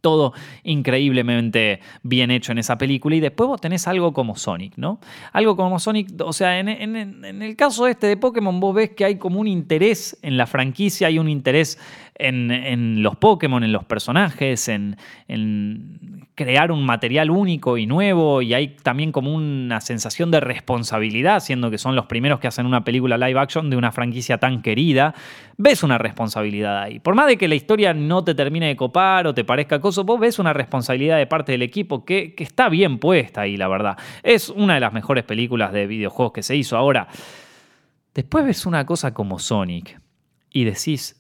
todo increíblemente bien hecho en esa película. Y después vos tenés algo como Sonic, ¿no? Algo como Sonic, o sea, en, el caso este de Pokémon, vos ves que hay como un interés en la franquicia, hay un interés en, los Pokémon, en los personajes, en, crear un material único y nuevo y hay también como una sensación de responsabilidad, siendo que son los primeros que hacen una película live action de una franquicia tan querida, ves una responsabilidad ahí. Por más de que la historia no te termine de copar o te parezca cosa, vos ves una responsabilidad de parte del equipo que, que está bien puesta ahí, la verdad. Es una de las mejores películas de videojuegos que se hizo. Ahora, después ves una cosa como Sonic y decís,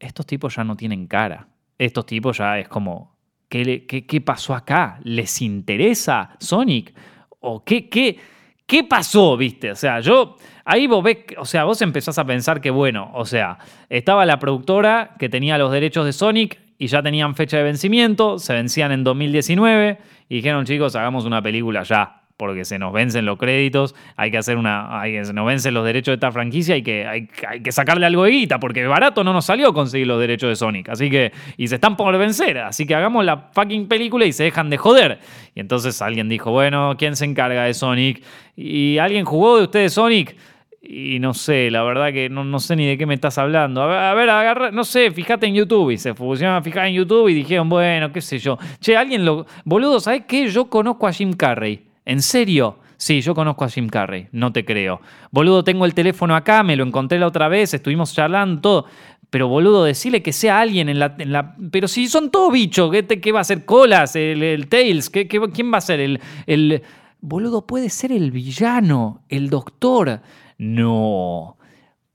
estos tipos ya no tienen cara. Estos tipos ya es como, ¿qué, qué, pasó acá? ¿Les interesa Sonic? ¿O qué, qué, qué pasó, viste? O sea, yo, ahí vos ves, o sea, vos empezás a pensar que, bueno, o sea, estaba la productora que tenía los derechos de Sonic y ya tenían fecha de vencimiento, se vencían en 2019 y dijeron, chicos, hagamos una película ya porque se nos vencen los créditos, hay que hacer una, hay, se nos vencen los derechos de esta franquicia, hay que, hay, que sacarle algo de guita, porque barato no nos salió conseguir los derechos de Sonic, así que, y se están por vencer, así que hagamos la fucking película y se dejan de joder. Y entonces alguien dijo, bueno, ¿quién se encarga de Sonic? ¿Y alguien jugó de ustedes Sonic? Y no sé, la verdad que no, no, sé ni de qué me estás hablando. A ver, agarra, no sé, fíjate en YouTube. Y se pusieron a fijar en YouTube y dijeron, bueno, qué sé yo. Che, alguien lo. Boludo, ¿sabes qué? Yo conozco a Jim Carrey. ¿En serio? Sí, yo conozco a Jim Carrey, no te creo. Boludo, tengo el teléfono acá, me lo encontré la otra vez, estuvimos charlando. Pero boludo, decirle que sea alguien en la... pero si son todos bichos, ¿qué, va a ser? Colas, el, Tails, ¿qué, quién va a ser? El, el... Boludo, puede ser el villano, el doctor. No.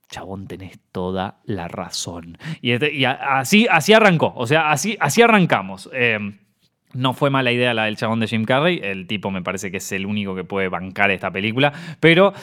Chabón, tenés toda la razón. Y, este, así, así arrancó, o sea, así, así arrancamos. Eh, no fue mala idea la del chabón de Jim Carrey. El tipo me parece que es el único que puede bancar esta película. Pero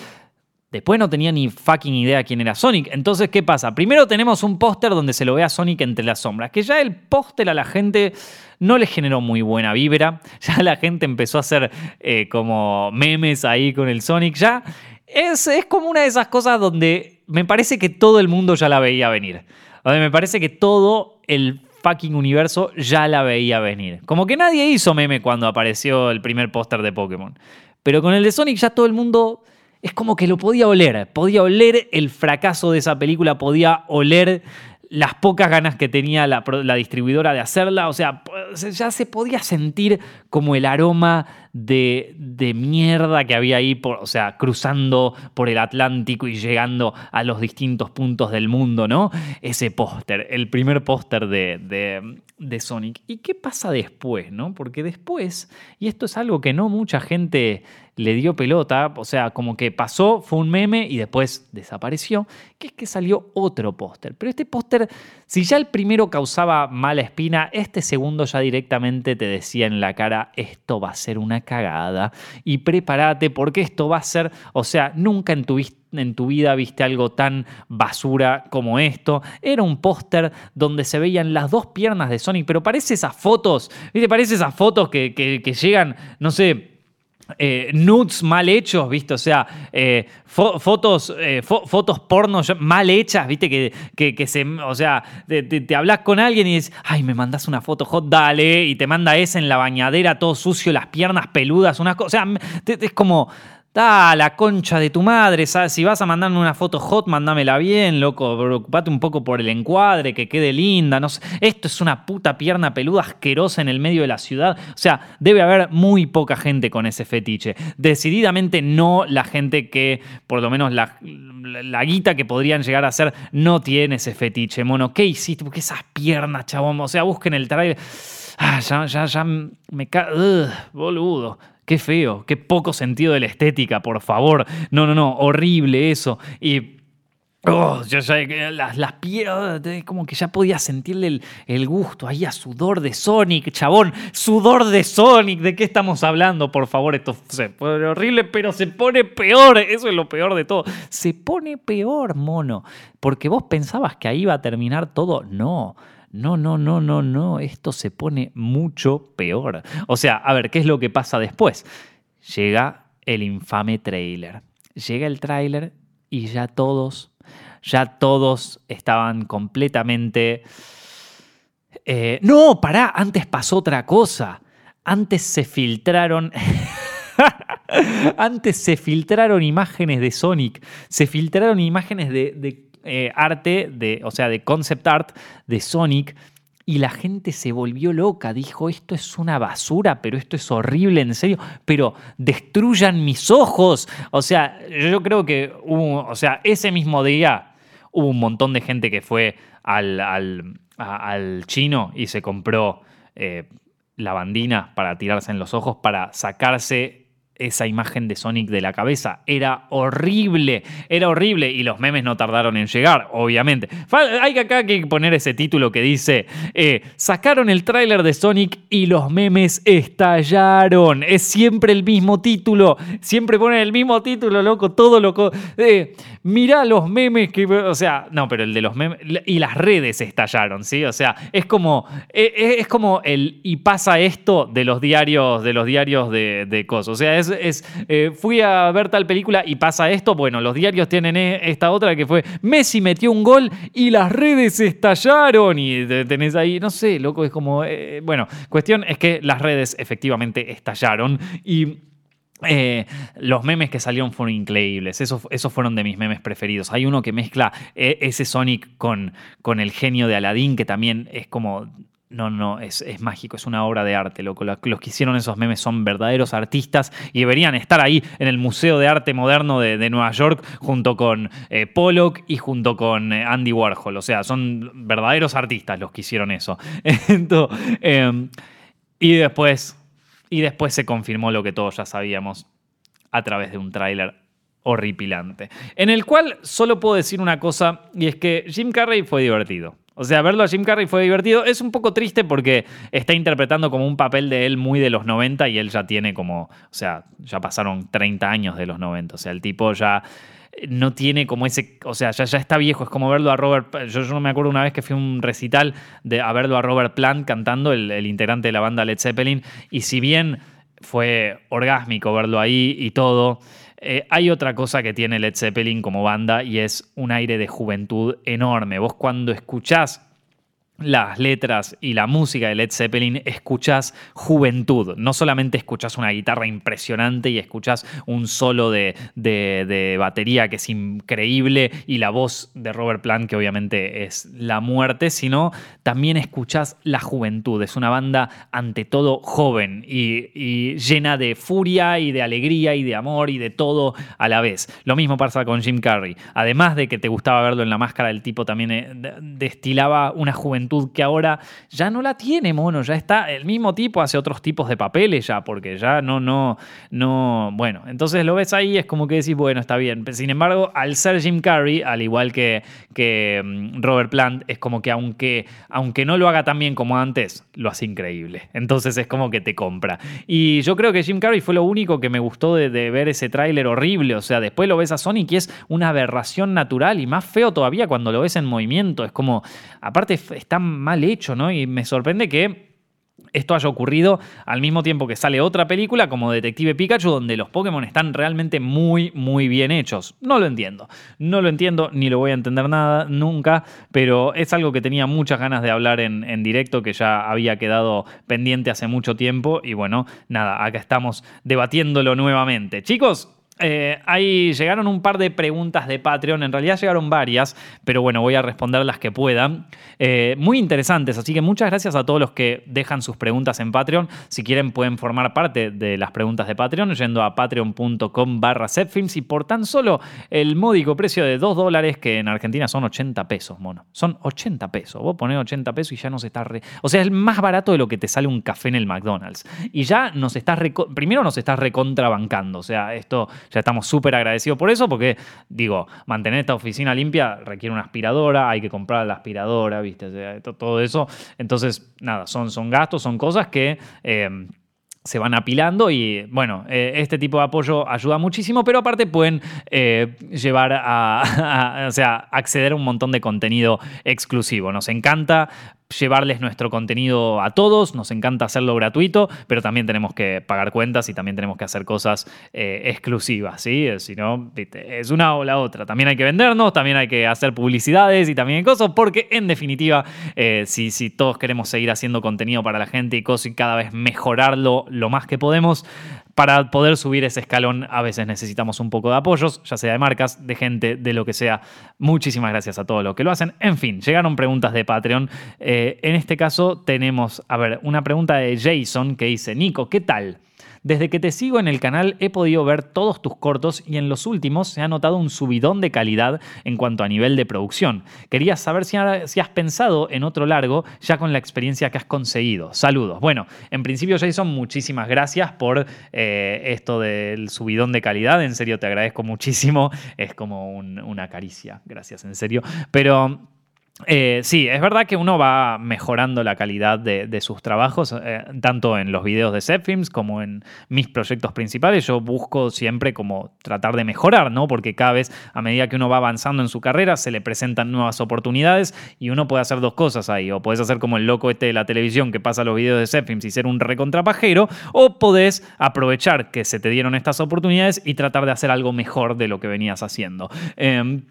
después no tenía ni fucking idea quién era Sonic. Entonces, ¿qué pasa? Primero tenemos un póster donde se lo ve a Sonic entre las sombras. Que ya el póster a la gente no le generó muy buena vibra. Ya la gente empezó a hacer eh, como memes ahí con el Sonic. Ya es, es como una de esas cosas donde me parece que todo el mundo ya la veía venir. Donde me parece que todo el fucking universo ya la veía venir. Como que nadie hizo meme cuando apareció el primer póster de Pokémon. Pero con el de Sonic ya todo el mundo es como que lo podía oler. Podía oler el fracaso de esa película, podía oler las pocas ganas que tenía la, distribuidora de hacerla. O sea, ya se podía sentir como el aroma de, de, mierda que había ahí, o sea, cruzando por el Atlántico y llegando a los distintos puntos del mundo, ¿no? Ese póster, el primer póster de, de, de, Sonic. ¿Y qué pasa después, no? Porque después, y esto es algo que no mucha gente le dio pelota, o sea, como que pasó, fue un meme y después desapareció, que es que salió otro póster. Pero este póster, si ya el primero causaba mala espina, este segundo ya directamente te decía en la cara, esto va a ser una cagada y prepárate porque esto va a ser, o sea, nunca en tu vida viste algo tan basura como esto. Era un póster donde se veían las dos piernas de Sonic, pero parece esas fotos, ¿viste? Parece esas fotos que llegan, no sé, eh, nudes mal hechos, ¿viste? O sea, eh, fotos, eh, fotos porno mal hechas, ¿viste? Que, que, se, o sea, te, hablas con alguien y dices, ay, me mandas una foto hot, dale, y te manda esa en la bañadera, todo sucio, las piernas peludas, unas cosas, o sea, es como, Da, la concha de tu madre, si vas a mandarme una foto hot, mándamela bien, loco, preocupate un poco por el encuadre, que quede linda, no sé. Esto es una puta pierna peluda asquerosa en el medio de la ciudad. O sea, debe haber muy poca gente con ese fetiche. Decididamente no la gente que, por lo menos la, la, guita que podrían llegar a ser, no tiene ese fetiche, mono. ¿Qué hiciste? Porque esas piernas, chabón, o sea, busquen el trailer. Ah, ya, ya, ya me cae. Boludo. Qué feo, qué poco sentido de la estética, por favor. No, no, no, horrible eso. Y Oh, yo ya, las, las piernas, como que ya podía sentirle el, gusto ahí a sudor de Sonic, chabón. Sudor de Sonic, ¿de qué estamos hablando? Por favor, esto se pone horrible, pero se pone peor. Eso es lo peor de todo. Se pone peor, mono. Porque vos pensabas que ahí iba a terminar todo. No. No, no, no, no, no. Esto se pone mucho peor. O sea, a ver, ¿qué es lo que pasa después? Llega el infame trailer. Llega el trailer y ya todos ya todos estaban completamente... Eh, no, pará, antes pasó otra cosa. Antes se filtraron... antes se filtraron imágenes de Sonic, se filtraron imágenes de, eh, arte, de, o sea, de concept art de Sonic y la gente se volvió loca, dijo, esto es una basura, pero esto es horrible, en serio, pero destruyan mis ojos. O sea, yo creo que o sea, ese mismo día Hubo un montón de gente que fue al, al, chino y se compró eh, la bandina para tirarse en los ojos, para sacarse esa imagen de Sonic de la cabeza. Era horrible, era horrible y los memes no tardaron en llegar, obviamente. Hay acá que poner ese título que dice, eh, sacaron el tráiler de Sonic y los memes estallaron. Es siempre el mismo título, siempre ponen el mismo título, loco, todo loco. Eh, mirá los memes que... O sea, no, pero el de los memes... Y las redes estallaron, ¿sí? O sea, es como, eh, es, como el y pasa esto de los diarios, de los diarios de, de cosas. O sea, es es, eh, fui a ver tal película y pasa esto. Bueno, los diarios tienen e, esta otra que fue Messi metió un gol y las redes estallaron. Y tenés ahí, no sé, loco, es como. Eh, bueno, cuestión es que las redes efectivamente estallaron y. Eh, los memes que salieron fueron increíbles, esos, esos, fueron de mis memes preferidos. Hay uno que mezcla ese Sonic con, con el genio de Aladdin, que también es como no, no, es, mágico, es una obra de arte, loco. Los que hicieron esos memes son verdaderos artistas y deberían estar ahí en el Museo de Arte Moderno de, Nueva York junto con eh, Pollock y junto con eh, Andy Warhol. O sea, son verdaderos artistas los que hicieron eso. Em, y, después, y después se confirmó lo que todos ya sabíamos a través de un tráiler horripilante. En el cual solo puedo decir una cosa y es que Jim Carrey fue divertido. O sea, verlo a Jim Carrey fue divertido. Es un poco triste porque está interpretando como un papel de él muy de los 90 y él ya tiene como, o sea, ya pasaron 30 años de los 90. O sea, el tipo ya no tiene como ese, o sea, ya, ya está viejo, es como verlo a Robert, yo, yo no me acuerdo una vez que fui a un recital de, a verlo a Robert Plant cantando, el, el integrante de la banda Led Zeppelin, y si bien fue orgásmico verlo ahí y todo, eh, hay otra cosa que tiene Led Zeppelin como banda y es un aire de juventud enorme. Vos cuando escuchás las letras y la música de Led Zeppelin, escuchas juventud. No solamente escuchas una guitarra impresionante y escuchas un solo de, batería que es increíble y la voz de Robert Plant, que obviamente es la muerte, sino también escuchas la juventud. Es una banda ante todo joven y, y llena de furia y de alegría y de amor y de todo a la vez. Lo mismo pasa con Jim Carrey. Además de que te gustaba verlo en la máscara, el tipo también eh, destilaba una juventud que ahora ya no la tiene, mono, ya está el mismo tipo, hace otros tipos de papeles ya, porque ya no, no, no, bueno, entonces lo ves ahí, es como que decís, bueno, está bien. Sin embargo, al ser Jim Carrey, al igual que, que mm, Robert Plant, es como que aunque, aunque no lo haga tan bien como antes, lo hace increíble. Entonces es como que te compra. Y yo creo que Jim Carrey fue lo único que me gustó de, ver ese tráiler horrible, o sea, después lo ves a Sonic y es una aberración natural y más feo todavía cuando lo ves en movimiento, es como, aparte está mal hecho, ¿no? Y me sorprende que esto haya ocurrido al mismo tiempo que sale otra película como Detective Pikachu, donde los Pokémon están realmente muy, muy bien hechos. No lo entiendo. No lo entiendo, ni lo voy a entender nada nunca, pero es algo que tenía muchas ganas de hablar en, en directo, que ya había quedado pendiente hace mucho tiempo. Y bueno, nada, acá estamos debatiéndolo nuevamente. Chicos, eh, ahí llegaron un par de preguntas de Patreon, en realidad llegaron varias, pero bueno, voy a responder las que puedan. Eh, muy interesantes, así que muchas gracias a todos los que dejan sus preguntas en Patreon. Si quieren pueden formar parte de las preguntas de Patreon yendo a patreon.com barra y por tan solo el módico precio de 2 dólares, que en Argentina son 80 pesos, mono. Son 80 pesos. Vos ponés 80 pesos y ya nos está... Re... O sea, es más barato de lo que te sale un café en el McDonald's. Y ya nos estás... Primero nos estás recontrabancando, o sea, esto ya estamos súper agradecidos por eso, porque, digo, mantener esta oficina limpia requiere una aspiradora, hay que comprar la aspiradora, ¿viste? todo eso. Entonces, nada, son, son gastos, son cosas que... Eh, se van apilando y bueno, eh, este tipo de apoyo ayuda muchísimo, pero aparte pueden eh, llevar a, o sea, acceder a un montón de contenido exclusivo. Nos encanta llevarles nuestro contenido a todos, nos encanta hacerlo gratuito, pero también tenemos que pagar cuentas y también tenemos que hacer cosas eh, exclusivas, ¿sí? Eh, si no, es una o la otra. También hay que vendernos, también hay que hacer publicidades y también cosas, porque en definitiva, eh, si, si, todos queremos seguir haciendo contenido para la gente y, cosas y cada vez mejorarlo lo más que podemos, para poder subir ese escalón a veces necesitamos un poco de apoyos, ya sea de marcas, de gente, de lo que sea. Muchísimas gracias a todos los que lo hacen. En fin, llegaron preguntas de Patreon. Eh, en este caso tenemos, a ver, una pregunta de Jason que dice, Nico, ¿qué tal? Desde que te sigo en el canal he podido ver todos tus cortos y en los últimos se ha notado un subidón de calidad en cuanto a nivel de producción. Quería saber si, has pensado en otro largo ya con la experiencia que has conseguido. Saludos. Bueno, en principio Jason, muchísimas gracias por eh, esto del subidón de calidad. En serio, te agradezco muchísimo. Es como una caricia. Gracias, en serio. Pero... Eh, sí, es verdad que uno va mejorando la calidad de, sus trabajos, eh, tanto en los videos de Zepfilms como en mis proyectos principales. Yo busco siempre como tratar de mejorar, ¿no? Porque cada vez, a medida que uno va avanzando en su carrera, se le presentan nuevas oportunidades y uno puede hacer dos cosas ahí. O puedes hacer como el loco este de la televisión que pasa los videos de Zepfilms y ser un recontrapajero, o podés aprovechar que se te dieron estas oportunidades y tratar de hacer algo mejor de lo que venías haciendo. Em,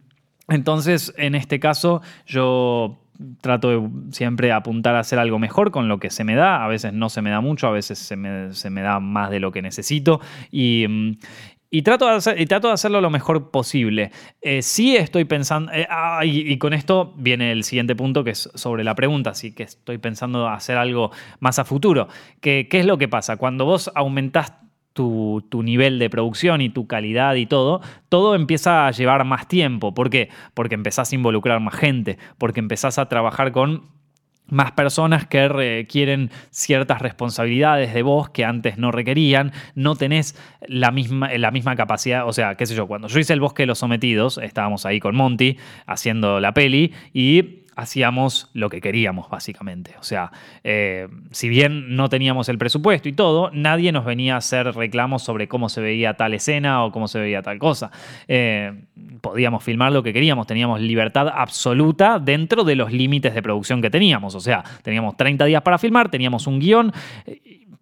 entonces, en este caso, yo trato de apuntar a hacer algo mejor con lo que se me da. A veces no se me da mucho, a veces se me, da más de lo que necesito. Y, mm, trato, de hacer, hacerlo lo mejor posible. Eh, sí estoy pensando, eh, ah, y, con esto viene el siguiente punto que es sobre la pregunta, así que estoy pensando hacer algo más a futuro. ¿Qué, qué es lo que pasa? Cuando vos aumentás tu, nivel de producción y tu calidad y todo, todo empieza a llevar más tiempo. ¿Por qué? Porque empezás a involucrar más gente, porque empezás a trabajar con más personas que requieren ciertas responsabilidades de vos que antes no requerían, no tenés la misma, la misma capacidad, o sea, qué sé yo, cuando yo hice el bosque de los sometidos, estábamos ahí con Monty haciendo la peli y hacíamos lo que queríamos, básicamente. O sea, eh, si bien no teníamos el presupuesto y todo, nadie nos venía a hacer reclamos sobre cómo se veía tal escena o cómo se veía tal cosa. Eh, podíamos filmar lo que queríamos, teníamos libertad absoluta dentro de los límites de producción que teníamos. O sea, teníamos 30 días para filmar, teníamos un guion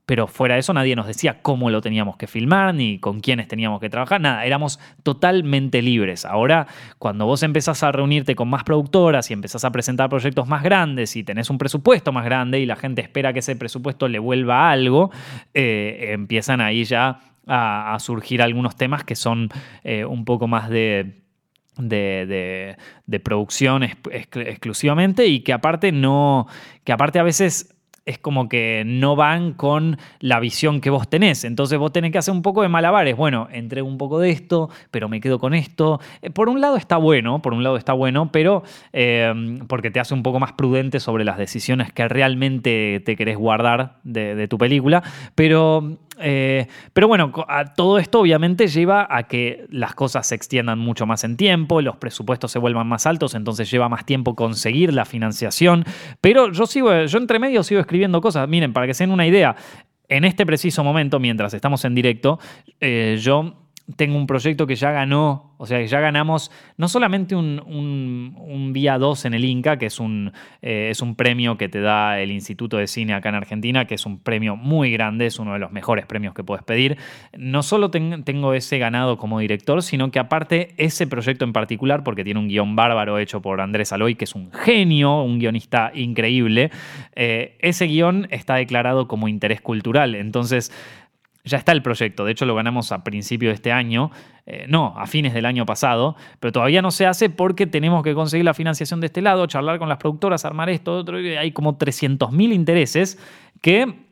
pero fuera de eso nadie nos decía cómo lo teníamos que filmar ni con quiénes teníamos que trabajar, nada, éramos totalmente libres. Ahora, cuando vos empezás a reunirte con más productoras y empezás a presentar proyectos más grandes y tenés un presupuesto más grande y la gente espera que ese presupuesto le vuelva algo, eh, empiezan ahí ya a, surgir algunos temas que son eh, un poco más de... De, producción exclusivamente y que aparte no, que aparte a veces es como que no van con la visión que vos tenés. Entonces vos tenés que hacer un poco de malabares. Bueno, entrego un poco de esto, pero me quedo con esto. Eh, por un lado está bueno, por un lado está bueno, pero eh, porque te hace un poco más prudente sobre las decisiones que realmente te querés guardar de tu película. Pero eh, pero bueno, todo esto obviamente lleva a que las cosas se extiendan mucho más en tiempo, los presupuestos se vuelvan más altos, entonces lleva más tiempo conseguir la financiación. Pero yo sigo, yo entre medio sigo escribiendo cosas. Miren, para que se den una idea, en este preciso momento, mientras estamos en directo, eh, yo tengo un proyecto que ya ganó, o sea, que ya ganamos no solamente un, un, Vía 2 en el Inca, que es un, eh, es un premio que te da el Instituto de Cine acá en Argentina, que es un premio muy grande, es uno de los mejores premios que puedes pedir. No solo tengo ese ganado como director, sino que aparte ese proyecto en particular, porque tiene un guion bárbaro hecho por Andrés Aloy, que es un genio, un guionista increíble, eh, ese guion está declarado como interés cultural. Entonces, ya está el proyecto, de hecho lo ganamos a principio de este año, eh, no, a fines del año pasado, pero todavía no se hace porque tenemos que conseguir la financiación de este lado, charlar con las productoras, armar esto, otro, hay como 300.000 intereses que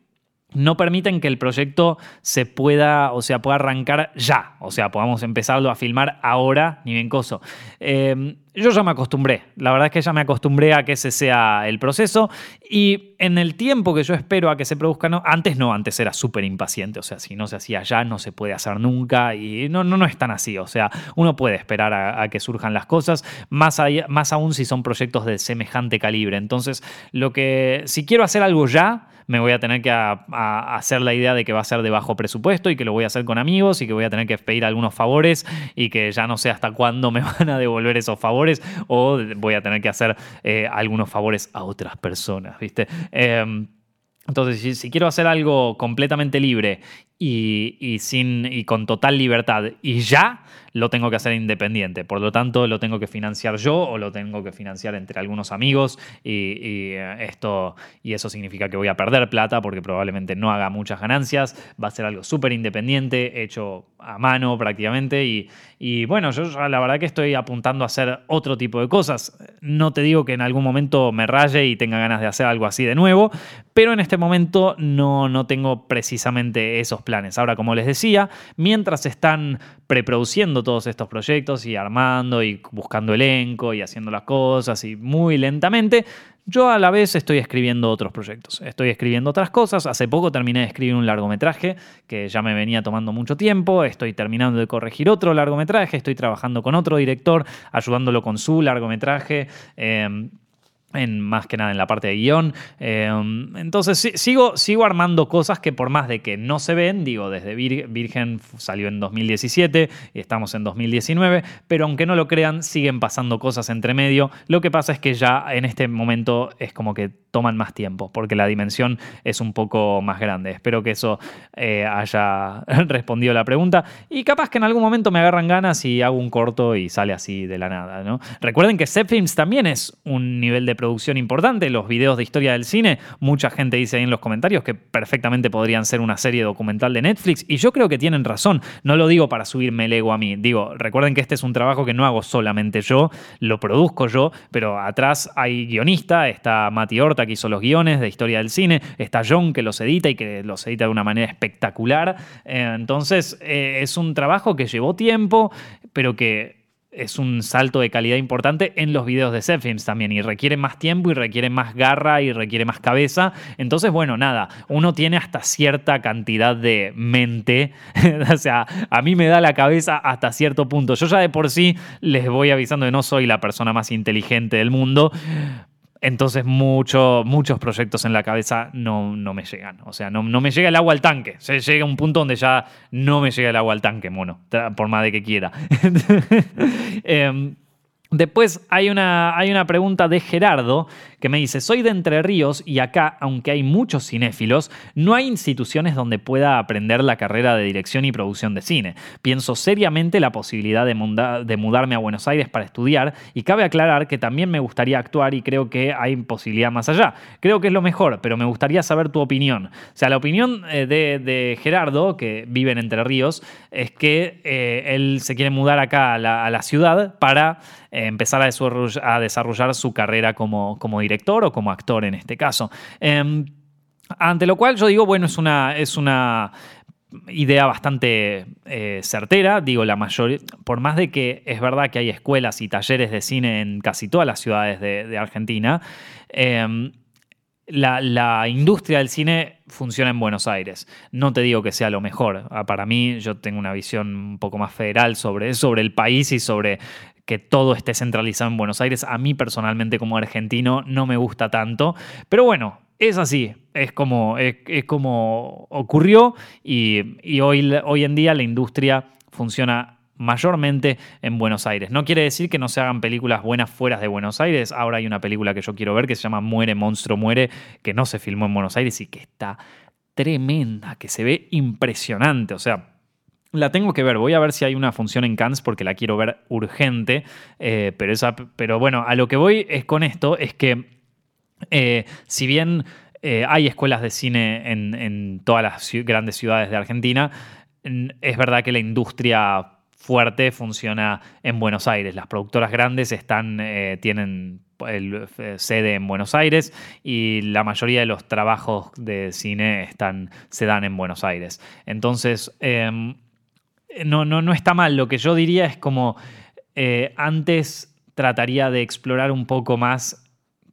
no permiten que el proyecto se pueda, o sea, pueda arrancar ya. O sea, podamos empezarlo a filmar ahora, ni bien coso. Em, yo ya me acostumbré. La verdad es que ya me acostumbré a que ese sea el proceso. Y en el tiempo que yo espero a que se produzca, no, antes no, antes era súper impaciente. O sea, si no se hacía ya, no se puede hacer nunca. Y no, no, no es tan así. O sea, uno puede esperar a, que surjan las cosas, más, más aún si son proyectos de semejante calibre. Entonces, lo que, si quiero hacer algo ya, me voy a tener que hacer la idea de que va a ser de bajo presupuesto y que lo voy a hacer con amigos y que voy a tener que pedir algunos favores y que ya no sé hasta cuándo me van a devolver esos favores o voy a tener que hacer eh, algunos favores a otras personas, ¿viste? Em, entonces, si, quiero hacer algo completamente libre y, sin, y con total libertad y ya, lo tengo que hacer independiente. Por lo tanto, lo tengo que financiar yo o lo tengo que financiar entre algunos amigos y, eh, esto, y eso significa que voy a perder plata porque probablemente no haga muchas ganancias. Va a ser algo súper independiente, hecho a mano prácticamente y, y bueno, yo la verdad que estoy apuntando a hacer otro tipo de cosas. No te digo que en algún momento me raye y tenga ganas de hacer algo así de nuevo, pero en este momento no, no tengo precisamente esos planes. Ahora, como les decía, mientras están preproduciendo todos estos proyectos y armando y buscando elenco y haciendo las cosas y muy lentamente, yo a la vez estoy escribiendo otros proyectos, estoy escribiendo otras cosas. Hace poco terminé de escribir un largometraje que ya me venía tomando mucho tiempo, estoy terminando de corregir otro largometraje, estoy trabajando con otro director, ayudándolo con su largometraje. Em, en, más que nada en la parte de guion. Em, entonces sigo, sigo armando cosas que por más de que no se ven, digo, desde Virgen salió en 2017 y estamos en 2019, pero aunque no lo crean, siguen pasando cosas entre medio. Lo que pasa es que ya en este momento es como que toman más tiempo, porque la dimensión es un poco más grande. Espero que eso eh, haya respondido la pregunta. Y capaz que en algún momento me agarran ganas y hago un corto y sale así de la nada. Recuerden que Films también es un nivel de producción importante. Los videos de historia del cine, mucha gente dice ahí en los comentarios que perfectamente podrían ser una serie documental de Netflix. Y yo creo que tienen razón. No lo digo para subirme el ego a mí. Digo, recuerden que este es un trabajo que no hago solamente yo, lo produzco yo, pero atrás hay guionista, está Mati Horta que hizo los guiones de historia del cine, está John que los edita y que los edita de una manera espectacular. Eh, entonces, eh, es un trabajo que llevó tiempo, pero que es un salto de calidad importante en los videos de Zepfilms también y requiere más tiempo y requiere más garra y requiere más cabeza. Entonces, bueno, nada, uno tiene hasta cierta cantidad de mente, o sea, a mí me da la cabeza hasta cierto punto. Yo ya de por sí les voy avisando que no soy la persona más inteligente del mundo, entonces muchos proyectos en la cabeza no, no me llegan. O sea, no, no, me llega el agua al tanque. Se llega un punto donde ya no me llega el agua al tanque, mono, por más de que quiera. eh, Después hay una, hay una, pregunta de Gerardo que me dice, soy de Entre Ríos y acá, aunque hay muchos cinéfilos, no hay instituciones donde pueda aprender la carrera de dirección y producción de cine. Pienso seriamente la posibilidad de, mudarme a Buenos Aires para estudiar y cabe aclarar que también me gustaría actuar y creo que hay posibilidad más allá. Creo que es lo mejor, pero me gustaría saber tu opinión. O sea, la opinión eh, de, Gerardo, que vive en Entre Ríos, es que eh, él se quiere mudar acá a la ciudad para empezar a desarrollar, su carrera como, director o como actor en este caso. Em, ante lo cual yo digo, bueno, es una, es una idea bastante eh, certera. Digo, la mayoría, por más de que es verdad que hay escuelas y talleres de cine en casi todas las ciudades de, Argentina, em, la, industria del cine funciona en Buenos Aires. No te digo que sea lo mejor. Ah, para mí, yo tengo una visión un poco más federal sobre, sobre el país y sobre que todo esté centralizado en Buenos Aires. A mí personalmente como argentino no me gusta tanto, pero bueno, es así, es como, es, como ocurrió y, hoy, hoy en día la industria funciona mayormente en Buenos Aires. No quiere decir que no se hagan películas buenas fuera de Buenos Aires. Ahora hay una película que yo quiero ver que se llama Muere, Monstruo, Muere, que no se filmó en Buenos Aires y que está tremenda, que se ve impresionante. O sea, la tengo que ver, voy a ver si hay una función en Cannes porque la quiero ver urgente, eh, pero, esa, pero bueno, a lo que voy es con esto, es que eh, si bien eh, hay escuelas de cine en, todas las grandes ciudades de Argentina. Es verdad que la industria fuerte funciona en Buenos Aires. Las productoras grandes están, tienen sede en Buenos Aires y la mayoría de los trabajos de cine están, se dan en Buenos Aires. Entonces, em, no, no, no está mal. Lo que yo diría es como eh, antes trataría de explorar un poco más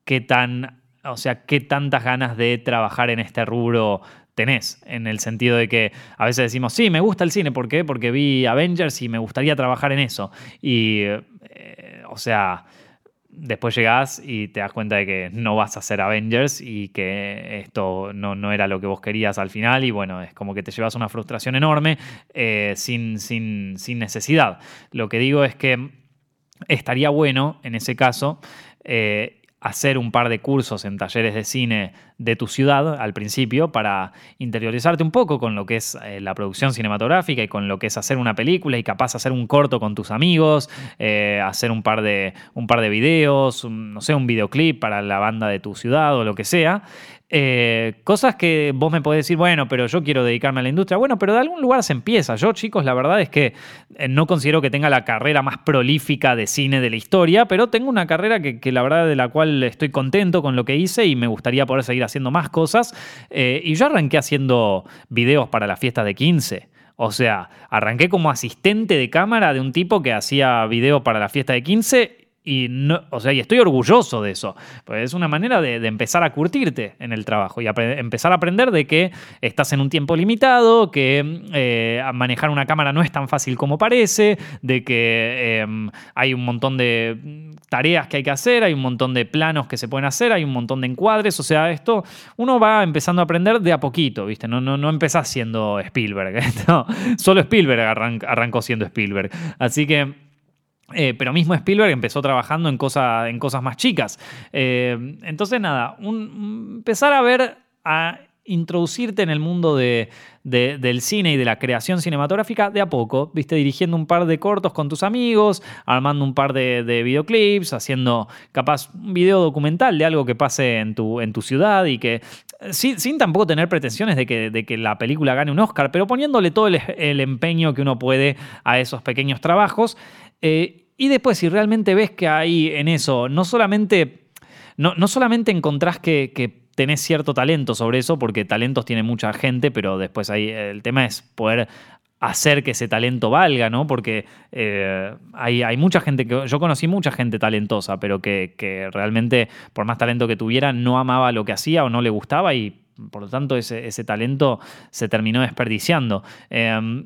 qué tan, o sea, qué tantas ganas de trabajar en este rubro tenés, en el sentido de que a veces decimos, sí, me gusta el cine, ¿por qué? Porque vi Avengers y me gustaría trabajar en eso. Y, eh, o sea, después llegás y te das cuenta de que no vas a ser Avengers y que esto no, era lo que vos querías al final y bueno, es como que te llevas una frustración enorme eh, sin, sin, sin, necesidad. Lo que digo es que estaría bueno, en ese caso, eh, hacer un par de cursos en talleres de cine de tu ciudad al principio para interiorizarte un poco con lo que es eh, la producción cinematográfica y con lo que es hacer una película y capaz hacer un corto con tus amigos, eh, hacer un par de, un par de videos, no sé, un videoclip para la banda de tu ciudad o lo que sea. Eh, cosas que vos me podés decir, bueno, pero yo quiero dedicarme a la industria. Bueno, pero de algún lugar se empieza. Yo, chicos, la verdad es que eh, no considero que tenga la carrera más prolífica de cine de la historia, pero tengo una carrera que, la verdad de la cual estoy contento con lo que hice y me gustaría poder seguir haciendo más cosas. Eh, y yo arranqué haciendo videos para la fiesta de 15. O sea, arranqué como asistente de cámara de un tipo que hacía videos para la fiesta de 15 y, no, o sea, y estoy orgulloso de eso. Pues es una manera de, empezar a curtirte en el trabajo y empezar a aprender de que estás en un tiempo limitado, que eh, manejar una cámara no es tan fácil como parece, de que em, hay un montón de tareas que hay que hacer, hay un montón de planos que se pueden hacer, hay un montón de encuadres. O sea, esto uno va empezando a aprender de a poquito, ¿viste? No, no, no empezás siendo Spielberg. solo Spielberg arrancó siendo Spielberg. Así que eh, pero mismo Spielberg empezó trabajando en, en cosas más chicas. Eh, entonces, nada, empezar a ver, a introducirte en el mundo del cine y de la creación cinematográfica de a poco, viste, dirigiendo un par de cortos con tus amigos, armando un par de, videoclips, haciendo capaz un video documental de algo que pase en tu, en tu ciudad y que sin, tampoco tener pretensiones de que, de que, la película gane un Oscar, pero poniéndole todo el empeño que uno puede a esos pequeños trabajos eh, y después, si realmente ves que hay en eso, no solamente, no, no solamente encontrás que, tenés cierto talento sobre eso, porque talentos tiene mucha gente, pero después ahí el tema es poder hacer que ese talento valga, ¿no? Porque eh, hay, hay, mucha gente que. Yo conocí mucha gente talentosa, pero que, realmente, por más talento que tuviera, no amaba lo que hacía o no le gustaba y por lo tanto ese, ese talento se terminó desperdiciando. Eh,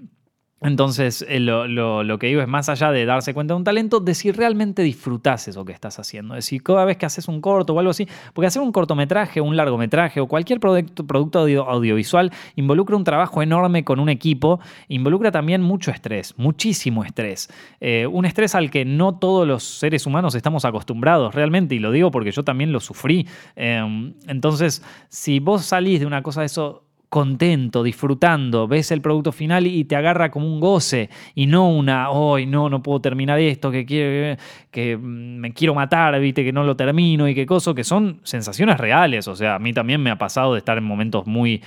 entonces, eh, lo, que digo es más allá de darse cuenta de un talento, de si realmente disfrutas eso que estás haciendo. Es decir, cada vez que haces un corto o algo así, porque hacer un cortometraje, un largometraje o cualquier producto, producto audiovisual involucra un trabajo enorme con un equipo, involucra también mucho estrés, muchísimo estrés. Eh, un estrés al que no todos los seres humanos estamos acostumbrados realmente, y lo digo porque yo también lo sufrí. Em, entonces, si vos salís de una cosa de eso contento, disfrutando, ves el producto final y te agarra como un goce y no una, hoy no, no puedo terminar esto, que, quiero, que me quiero matar, viste, que no lo termino y qué cosa, que son sensaciones reales. O sea, a mí también me ha pasado de estar en momentos muy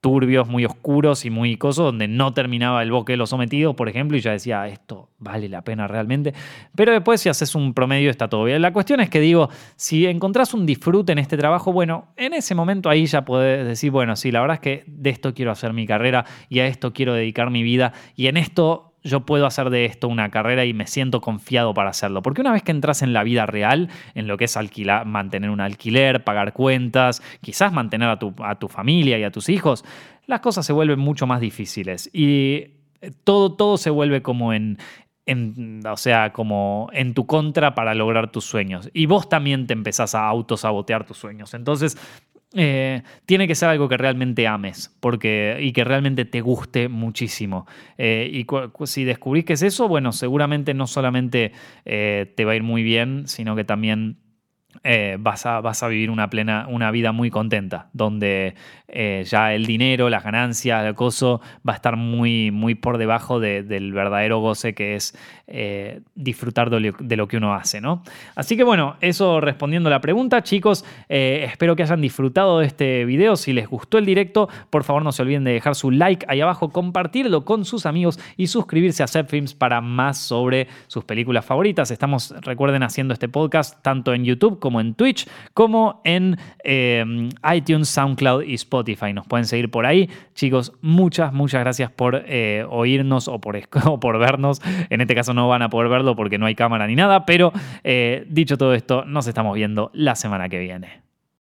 turbios, muy oscuros y muy cosos, donde no terminaba el boque de los sometidos, por ejemplo, y ya decía, esto vale la pena realmente. Pero después, si haces un promedio, está todo bien. La cuestión es que digo, si encontrás un disfrute en este trabajo, bueno, en ese momento ahí ya podés decir, bueno, sí, la verdad es que de esto quiero hacer mi carrera y a esto quiero dedicar mi vida y en esto yo puedo hacer de esto una carrera y me siento confiado para hacerlo. Porque una vez que entras en la vida real, en lo que es alquilar, mantener un alquiler, pagar cuentas, quizás mantener a tu, a tu familia y a tus hijos, las cosas se vuelven mucho más difíciles. Y todo, todo se vuelve como en, en, o sea, como en tu contra para lograr tus sueños. Y vos también te empezás a autosabotear tus sueños. Entonces, eh, tiene que ser algo que realmente ames porque, y que realmente te guste muchísimo. Eh, y si descubrís que es eso, bueno, seguramente no solamente eh, te va a ir muy bien, sino que también eh, vas, a, vas, a, vivir una, plena, una vida muy contenta, donde eh, ya el dinero, las ganancias, el acoso va a estar muy, muy por debajo del verdadero goce que es eh, disfrutar de lo, que uno hace. ¿no? Así que bueno, eso respondiendo a la pregunta, chicos, espero que hayan disfrutado de este video. Si les gustó el directo, por favor no se olviden de dejar su like ahí abajo, compartirlo con sus amigos y suscribirse a Films para más sobre sus películas favoritas. Estamos, recuerden, haciendo este podcast tanto en YouTube como en Twitch, como en em, iTunes, SoundCloud y Spotify. Nos pueden seguir por ahí. Chicos, muchas, muchas gracias por eh, oírnos o por, por vernos. En este caso no van a poder verlo porque no hay cámara ni nada, pero eh, dicho todo esto, nos estamos viendo la semana que viene.